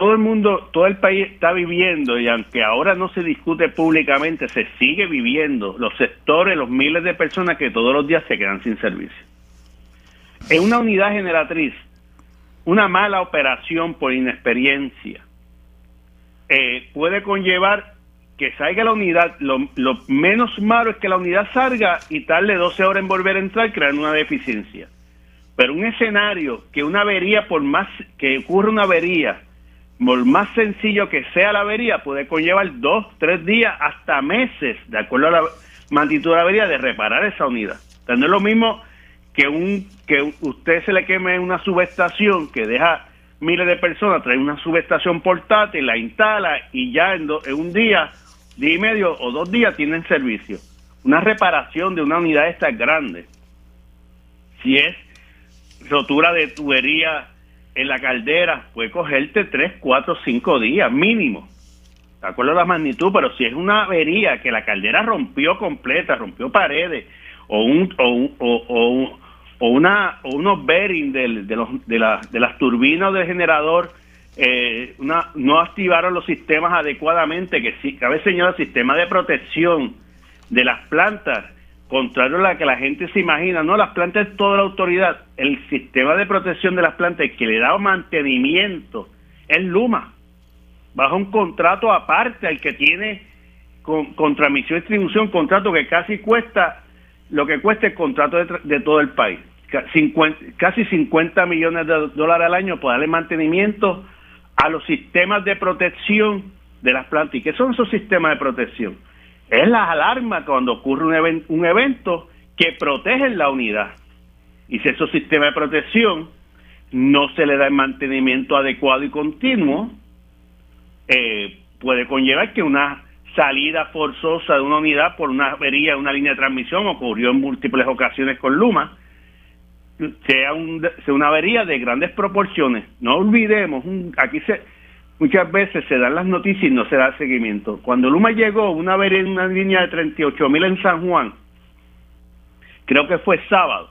todo el mundo, todo el país está viviendo y aunque ahora no se discute públicamente, se sigue viviendo los sectores, los miles de personas que todos los días se quedan sin servicio. En una unidad generatriz, una mala operación por inexperiencia eh, puede conllevar que salga la unidad, lo, menos malo es que la unidad salga y tarde 12 horas en volver a entrar, creando una deficiencia. Pero un escenario que una avería, por más que ocurra una avería, por más sencillo que sea la avería, puede conllevar dos, tres días, hasta meses, de acuerdo a la magnitud de la avería, de reparar esa unidad. no es lo mismo que un que usted se le queme una subestación que deja miles de personas, trae una subestación portátil, la instala y ya en, un día, día y medio o dos días tienen servicio. Una reparación de una unidad esta grande. Si es rotura de tubería en la caldera puede cogerte 3, 4, 5 días mínimo. De acuerdo a la magnitud, pero si es una avería que la caldera rompió completa, rompió paredes, o un, o, o, una, o unos bearings de, los, de, de las turbinas del generador eh, no activaron los sistemas adecuadamente, que sí, cabe señalar, sistema de protección de las plantas contrario a la que la gente se imagina, no, las plantas es toda la autoridad. El sistema de protección de las plantas que le da mantenimiento es Luma, bajo un contrato aparte al que tiene con, con transmisión y distribución, contrato que casi cuesta lo que cuesta el contrato de, todo el país. casi 50 millones de dólares al año para darle mantenimiento a los sistemas de protección de las plantas. ¿Y qué son esos sistemas de protección? Es la alarma cuando ocurre un, un evento que protege la unidad. Y si ese sistema de protección no se le da el mantenimiento adecuado y continuo, eh, puede conllevar que una salida forzosa de una unidad por una avería de una línea de transmisión ocurrió en múltiples ocasiones con Luma, sea, un, sea una avería de grandes proporciones. No olvidemos, aquí se muchas veces se dan las noticias y no se da seguimiento. Cuando Luma llegó una vez en una línea de 38 mil en San Juan, creo que fue sábado,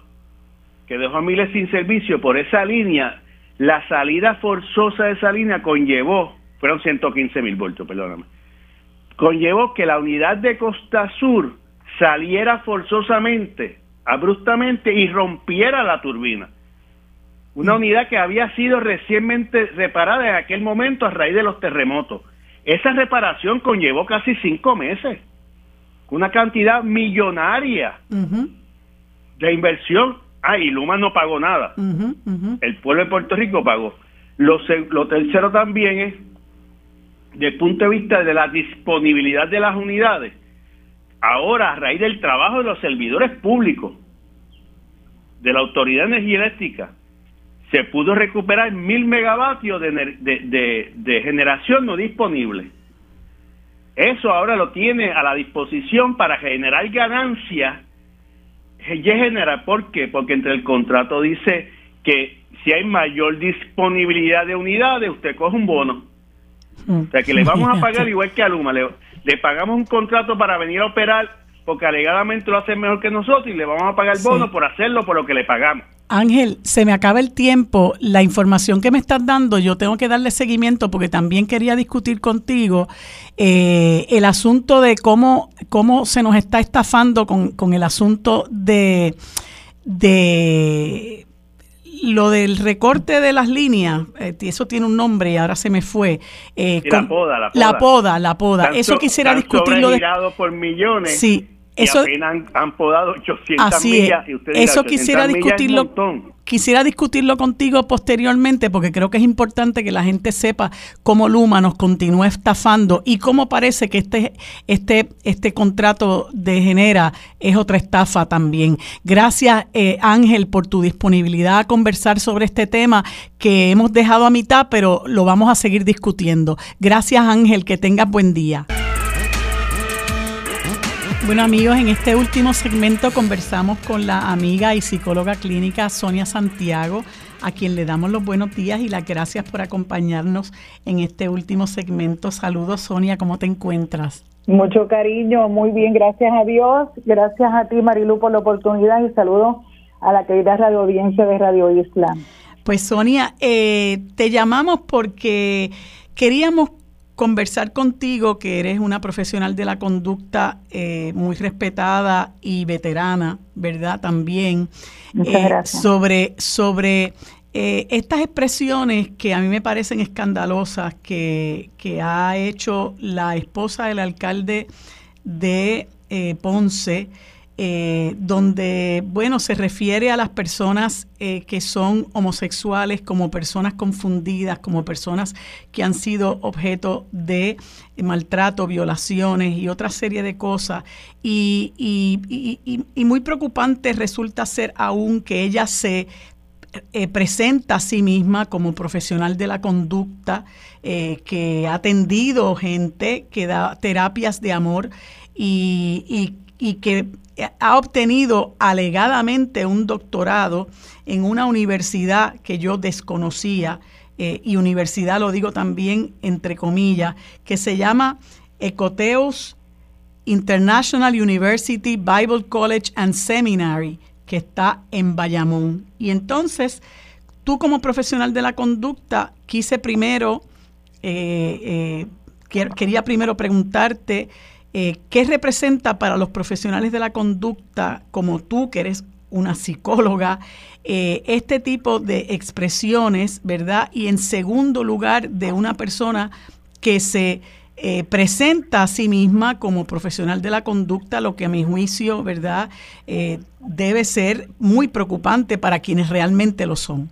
que dejó a miles sin servicio por esa línea, la salida forzosa de esa línea conllevó, fueron 115 mil voltios, perdóname, conllevó que la unidad de Costa Sur saliera forzosamente, abruptamente y rompiera la turbina una unidad que había sido recientemente reparada en aquel momento a raíz de los terremotos. Esa reparación conllevó casi cinco meses, una cantidad millonaria de inversión. Ah, y Luma no pagó nada. El pueblo de Puerto Rico pagó. Lo, lo tercero también es, desde el punto de vista de la disponibilidad de las unidades, ahora a raíz del trabajo de los servidores públicos, de la Autoridad de Energía Eléctrica, se pudo recuperar mil megavatios de, generación no disponible. Eso ahora lo tiene a la disposición para generar ganancias. Y generar, ¿por qué? Porque entre el contrato dice que si hay mayor disponibilidad de unidades, usted coge un bono. O sea que le vamos a pagar igual que a Luma. Le, le pagamos un contrato para venir a operar porque alegadamente lo hace mejor que nosotros y le vamos a pagar el bono por hacerlo por lo que le pagamos. Ángel, se me acaba el tiempo. La información que me estás dando, yo tengo que darle seguimiento porque también quería discutir contigo eh, el asunto de cómo, cómo se nos está estafando con, con el asunto de, de lo del recorte de las líneas, eh, eso tiene un nombre y ahora se me fue. Eh, la, poda, la, poda, la poda. eso quisiera discutirlo. De, por millones. Sí, eso, han, podado 800 millas. eso quisiera discutirlo. quisiera discutirlo contigo posteriormente porque creo que es importante que la gente sepa cómo Luma nos continúa estafando y cómo parece que este, este, este contrato de Genera es otra estafa también. Gracias eh, Ángel por tu disponibilidad a conversar sobre este tema que hemos dejado a mitad, pero lo vamos a seguir discutiendo. Gracias Ángel, que tengas buen día. Bueno amigos, en este último segmento conversamos con la amiga y psicóloga clínica Sonia Santiago, a quien le damos los buenos días y las gracias por acompañarnos en este último segmento. Saludos Sonia, ¿cómo te encuentras? Mucho cariño, muy bien, gracias a Dios, gracias a ti Marilu por la oportunidad y saludos a la querida radio audiencia de Radio Islam. Pues Sonia, eh, te llamamos porque queríamos conversar contigo, que eres una profesional de la conducta eh, muy respetada y veterana, ¿verdad? También eh, sobre, sobre eh, estas expresiones que a mí me parecen escandalosas que, que ha hecho la esposa del alcalde de Ponce eh, donde, bueno, se refiere a las personas eh, que son homosexuales como personas confundidas, como personas que han sido objeto de maltrato, violaciones y otra serie de cosas. Y, muy preocupante resulta ser aún que ella se eh, presenta a sí misma como profesional de la conducta, que ha atendido gente, que da terapias de amor y que ha obtenido alegadamente un doctorado en una universidad que yo desconocía, eh, y universidad lo digo también entre comillas, que se llama Ecoteus International University Bible College and Seminary, que está en Bayamón. Y entonces, tú como profesional de la conducta, quise primero, eh, eh, quería primero preguntarte, eh, ¿Qué representa para los profesionales de la conducta como tú, que eres una psicóloga, eh, este tipo de expresiones, ¿verdad? Y en segundo lugar, de una persona que se eh, presenta a sí misma como profesional de la conducta, lo que a mi juicio, ¿verdad?, debe ser muy preocupante para quienes realmente lo son.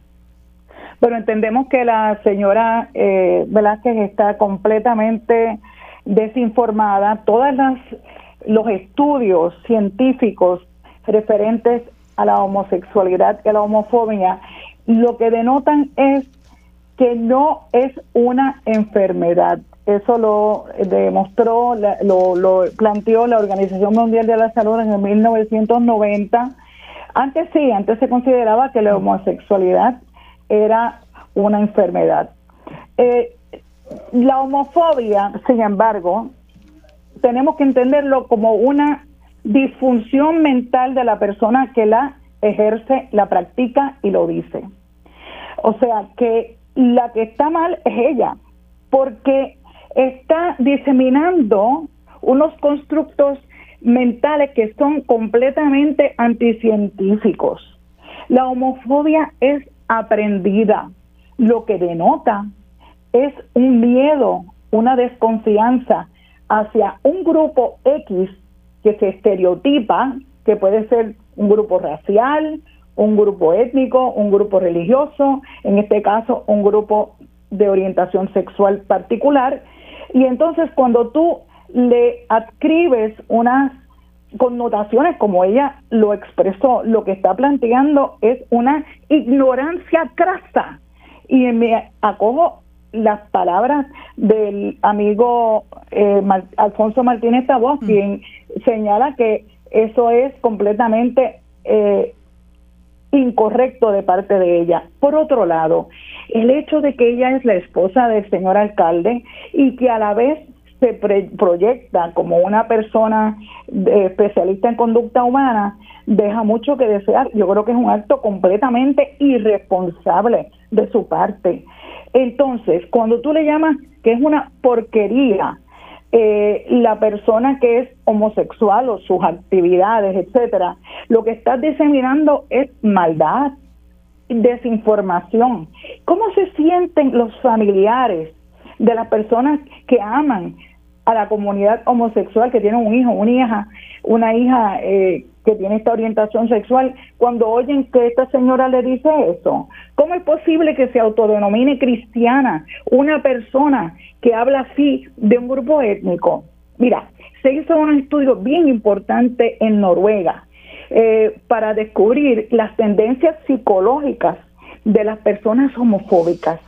Bueno, entendemos que la señora Velázquez está completamente desinformada, todos los estudios científicos referentes a la homosexualidad y a la homofobia, lo que denotan es que no es una enfermedad. Eso lo demostró, lo, lo planteó la Organización Mundial de la Salud en el 1990. Antes sí, antes se consideraba que la homosexualidad era una enfermedad. Eh, la homofobia, sin embargo, tenemos que entenderlo como una disfunción mental de la persona que la ejerce, la practica y lo dice. O sea que la que está mal es ella, porque está diseminando unos constructos mentales que son completamente anticientíficos. La homofobia es aprendida, lo que denota es un miedo, una desconfianza hacia un grupo X que se estereotipa, que puede ser un grupo racial, un grupo étnico, un grupo religioso, en este caso un grupo de orientación sexual particular. Y entonces cuando tú le adscribes unas connotaciones como ella lo expresó, lo que está planteando es una ignorancia crasa. Y me acojo las palabras del amigo eh, Alfonso Martínez Tabó, mm. quien señala que eso es completamente eh, incorrecto de parte de ella. Por otro lado, el hecho de que ella es la esposa del señor alcalde y que a la vez se proyecta como una persona especialista en conducta humana, deja mucho que desear. Yo creo que es un acto completamente irresponsable de su parte. Entonces, cuando tú le llamas que es una porquería eh, la persona que es homosexual o sus actividades, etcétera, lo que estás diseminando es maldad, desinformación. ¿Cómo se sienten los familiares de las personas que aman a la comunidad homosexual, que tienen un hijo, una hija, una hija eh, que tiene esta orientación sexual cuando oyen que esta señora le dice eso? ¿Cómo es posible que se autodenomine cristiana una persona que habla así de un grupo étnico? Mira, se hizo un estudio bien importante en Noruega eh, para descubrir las tendencias psicológicas de las personas homofóbicas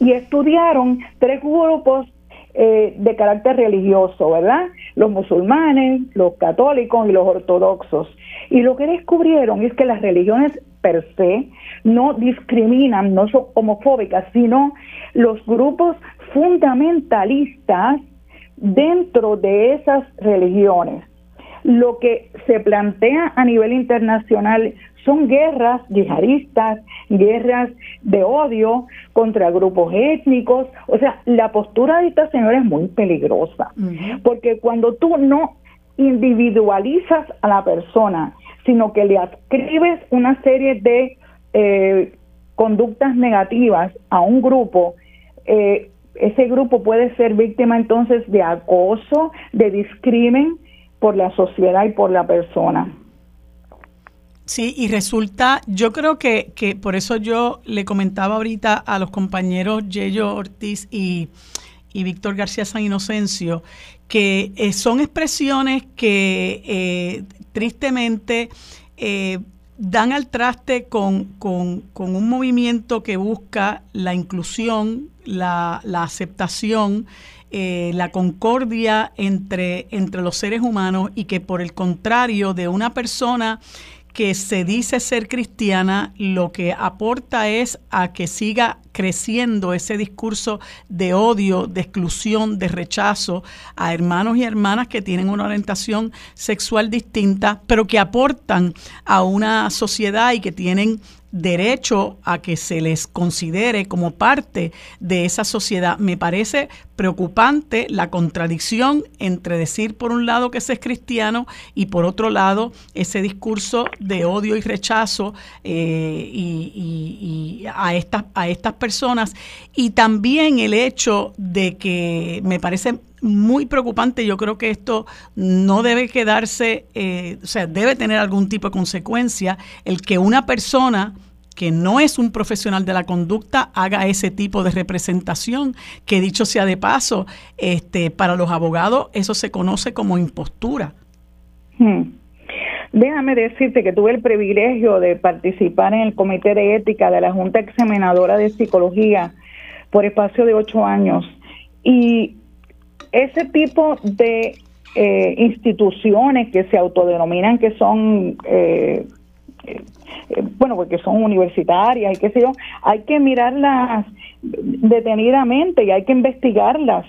y estudiaron tres grupos eh, de carácter religioso, ¿verdad? Los musulmanes, los católicos y los ortodoxos. Y lo que descubrieron es que las religiones per se no discriminan, no son homofóbicas, sino los grupos fundamentalistas dentro de esas religiones. Lo que se plantea a nivel internacional son guerras yihadistas, guerras de odio contra grupos étnicos. O sea, la postura de esta señora es muy peligrosa, porque cuando tú no individualizas a la persona, sino que le adscribes una serie de eh, conductas negativas a un grupo, eh, ese grupo puede ser víctima entonces de acoso, de discrimen por la sociedad y por la persona. Sí, y resulta, yo creo que, que por eso yo le comentaba ahorita a los compañeros Yello Ortiz y, Víctor García San Inocencio, que eh, son expresiones que eh, tristemente eh, dan al traste con, con, un movimiento que busca la inclusión, la, la aceptación, la concordia entre, entre los seres humanos y que por el contrario de una persona que se dice ser cristiana, lo que aporta es a que siga creciendo ese discurso de odio, de exclusión, de rechazo a hermanos y hermanas que tienen una orientación sexual distinta, pero que aportan a una sociedad y que tienen derecho a que se les considere como parte de esa sociedad. Me parece preocupante la contradicción entre decir por un lado que se es cristiano y por otro lado ese discurso de odio y rechazo eh, y, a, estas, a estas personas y también el hecho de que me parece muy preocupante. Yo creo que esto no debe quedarse, eh, o sea, debe tener algún tipo de consecuencia el que una persona que no es un profesional de la conducta haga ese tipo de representación, que dicho sea de paso, este, para los abogados eso se conoce como impostura. Hmm. Déjame decirte que tuve el privilegio de participar en el Comité de Ética de la Junta Examinadora de Psicología por espacio de ocho años. Y ese tipo de eh, instituciones que se autodenominan que son, eh, eh, bueno, porque son universitarias y qué sé yo, hay que mirarlas detenidamente y hay que investigarlas,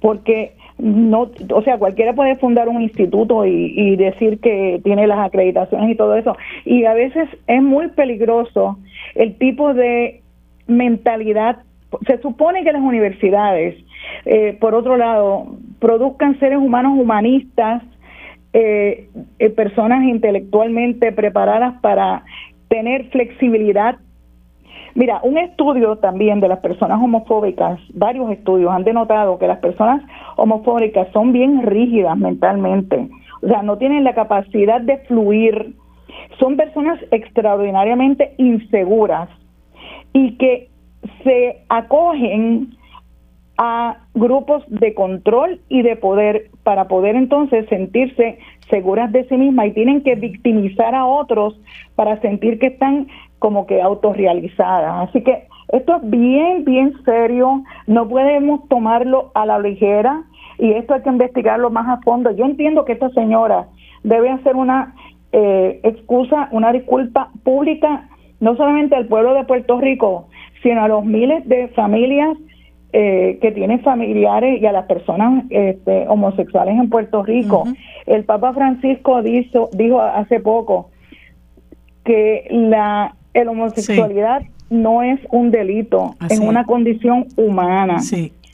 porque no, o sea, cualquiera puede fundar un instituto y, y, decir que tiene las acreditaciones y todo eso. Y a veces es muy peligroso el tipo de mentalidad. Se supone que las universidades eh, por otro lado, produzcan seres humanos humanistas, eh, eh, personas intelectualmente preparadas para tener flexibilidad. Mira, un estudio también de las personas homofóbicas, varios estudios han denotado que las personas homofóbicas son bien rígidas mentalmente, o sea, no tienen la capacidad de fluir, son personas extraordinariamente inseguras y que se acogen a grupos de control y de poder para poder entonces sentirse seguras de sí mismas y tienen que victimizar a otros para sentir que están como que autorrealizadas. Así que esto es bien, bien serio, no podemos tomarlo a la ligera y esto hay que investigarlo más a fondo. Yo entiendo que esta señora debe hacer una eh, excusa, una disculpa pública, no solamente al pueblo de Puerto Rico, sino a los miles de familias eh, que tienen familiares y a las personas este, homosexuales en Puerto Rico. El Papa Francisco dijo, dijo hace poco que la el homosexualidad no es un delito, es una condición humana.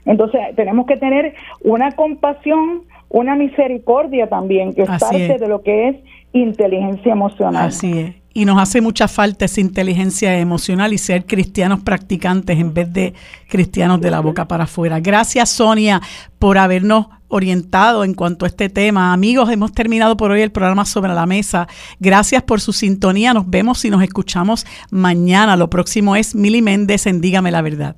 Entonces tenemos que tener una compasión, una misericordia también, que es parte de lo que es inteligencia emocional. Así es y nos hace mucha falta esa inteligencia emocional y ser cristianos practicantes en vez de cristianos de la boca para afuera. Gracias Sonia por habernos orientado en cuanto a este tema. Amigos, hemos terminado por hoy el programa sobre la mesa. Gracias por su sintonía. Nos vemos y nos escuchamos mañana. Lo próximo es Mili Méndez en Dígame la Verdad.